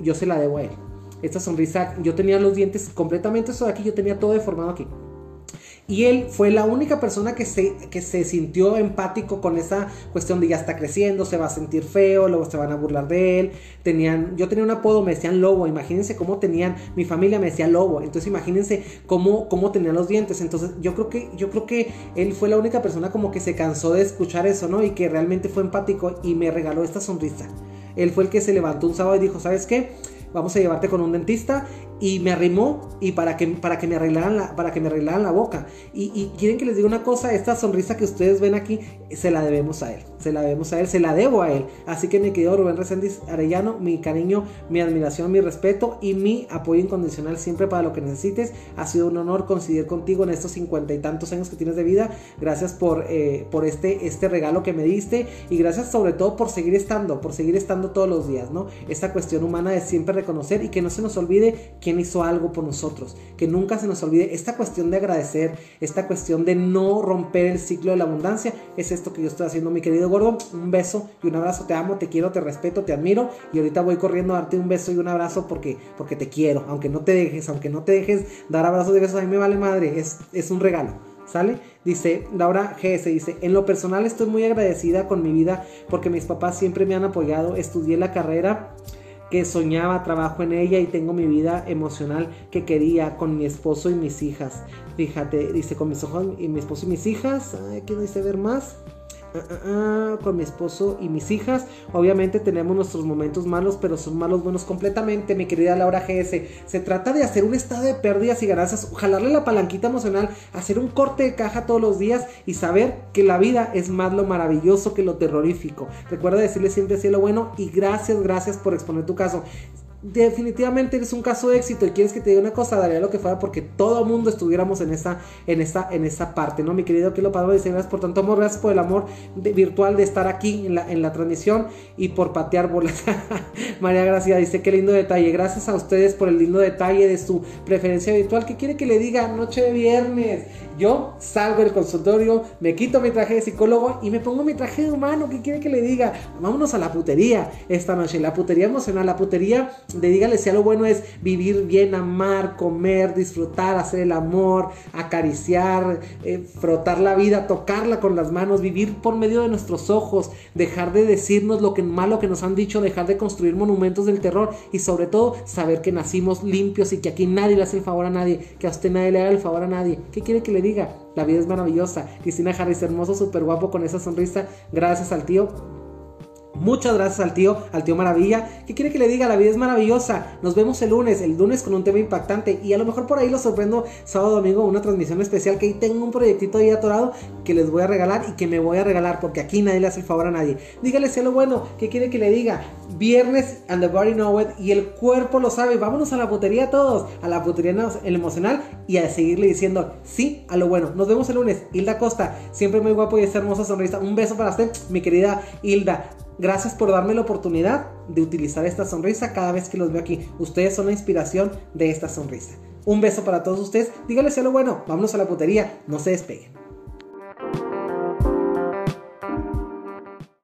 yo se la debo a él. Esta sonrisa, yo tenía los dientes completamente eso de aquí, yo tenía todo deformado aquí. Y él fue la única persona que se, que se sintió empático con esa cuestión de ya está creciendo, se va a sentir feo, luego se van a burlar de él. Tenían, yo tenía un apodo, me decían lobo, imagínense cómo tenían, mi familia me decía lobo, entonces imagínense cómo, cómo tenían los dientes. Entonces yo creo que, yo creo que él fue la única persona como que se cansó de escuchar eso, ¿no? Y que realmente fue empático y me regaló esta sonrisa. Él fue el que se levantó un sábado y dijo, ¿sabes qué? vamos a llevarte con un dentista y me arrimó y para que, para que, me, arreglaran la, para que me arreglaran la boca. Y, quieren que les diga una cosa, esta sonrisa que ustedes ven aquí, se la debemos a él, se la debemos a él, se la debo a él. Así que me quedo Rubén Reséndiz Arellano, mi cariño, mi admiración, mi respeto y mi apoyo incondicional siempre para lo que necesites. Ha sido un honor coincidir contigo en estos cincuenta y tantos años que tienes de vida. Gracias por, eh, por este, este regalo que me diste y gracias sobre todo por seguir estando, por seguir estando todos los días, ¿no? Esta cuestión humana de siempre reconocer y que no se nos olvide quién hizo algo por nosotros. Que nunca se nos olvide esta cuestión de agradecer, esta cuestión de no romper el ciclo de la abundancia. Es esto que yo estoy haciendo, mi querido gordo. Un beso y un abrazo. Te amo, te quiero, te respeto, te admiro. Y ahorita voy corriendo a darte un beso y un abrazo porque, porque te quiero. Aunque no te dejes, aunque no te dejes dar abrazos y besos, a mí me vale madre. Es, es un regalo. ¿Sale? Dice Laura GS, dice, en lo personal estoy muy agradecida con mi vida porque mis papás siempre me han apoyado, estudié la carrera que soñaba, trabajo en ella y tengo mi vida emocional que quería con mi esposo y mis hijas. Fíjate, dice con mis ojos y mi esposo y mis hijas. Aquí dice ver más. Ah, con mi esposo y mis hijas. Obviamente tenemos nuestros momentos malos, pero son malos buenos completamente, mi querida Laura GS. Se trata de hacer un estado de pérdidas y ganancias, jalarle la palanquita emocional, hacer un corte de caja todos los días y saber que la vida es más lo maravilloso que lo terrorífico. Recuerda decirle siempre cielo bueno y gracias, gracias por exponer tu caso definitivamente eres un caso de éxito y quieres que te diga una cosa, daría lo que fuera porque todo mundo estuviéramos en esa, en en parte, ¿no? Mi querido Kilo Padova dice gracias por tanto amor, gracias por el amor virtual de estar aquí en la, en la transmisión y por patear bolas. María Gracia dice qué lindo detalle, gracias a ustedes por el lindo detalle de su preferencia virtual. ¿Qué quiere que le diga? Noche de viernes. Yo salgo del consultorio, me quito mi traje de psicólogo y me pongo mi traje de humano. ¿Qué quiere que le diga? Vámonos a la putería esta noche. La putería emocional, la putería de dígale si lo bueno es vivir bien, amar, comer, disfrutar, hacer el amor, acariciar, eh, frotar la vida, tocarla con las manos, vivir por medio de nuestros ojos, dejar de decirnos lo que malo que nos han dicho, dejar de construir monumentos del terror y sobre todo saber que nacimos limpios y que aquí nadie le hace el favor a nadie, que a usted nadie le haga el favor a nadie. ¿Qué quiere que le diga. La vida es maravillosa. Cristina Harris, hermoso, súper guapo con esa sonrisa. Gracias al tío Muchas gracias al tío, al tío Maravilla. ¿Qué quiere que le diga? La vida es maravillosa. Nos vemos el lunes, el lunes con un tema impactante. Y a lo mejor por ahí lo sorprendo sábado domingo, una transmisión especial que ahí tengo un proyectito ahí atorado que les voy a regalar y que me voy a regalar porque aquí nadie le hace el favor a nadie. Dígale si lo bueno. ¿Qué quiere que le diga? Viernes and the body know it y el cuerpo lo sabe. Vámonos a la putería todos, a la putería el emocional y a seguirle diciendo sí a lo bueno. Nos vemos el lunes. Hilda Costa, siempre muy guapo y esa hermosa sonrisa. Un beso para usted, mi querida Hilda. Gracias por darme la oportunidad de utilizar esta sonrisa cada vez que los veo aquí. Ustedes son la inspiración de esta sonrisa. Un beso para todos ustedes. Díganle lo bueno. Vámonos a la putería. No se despeguen.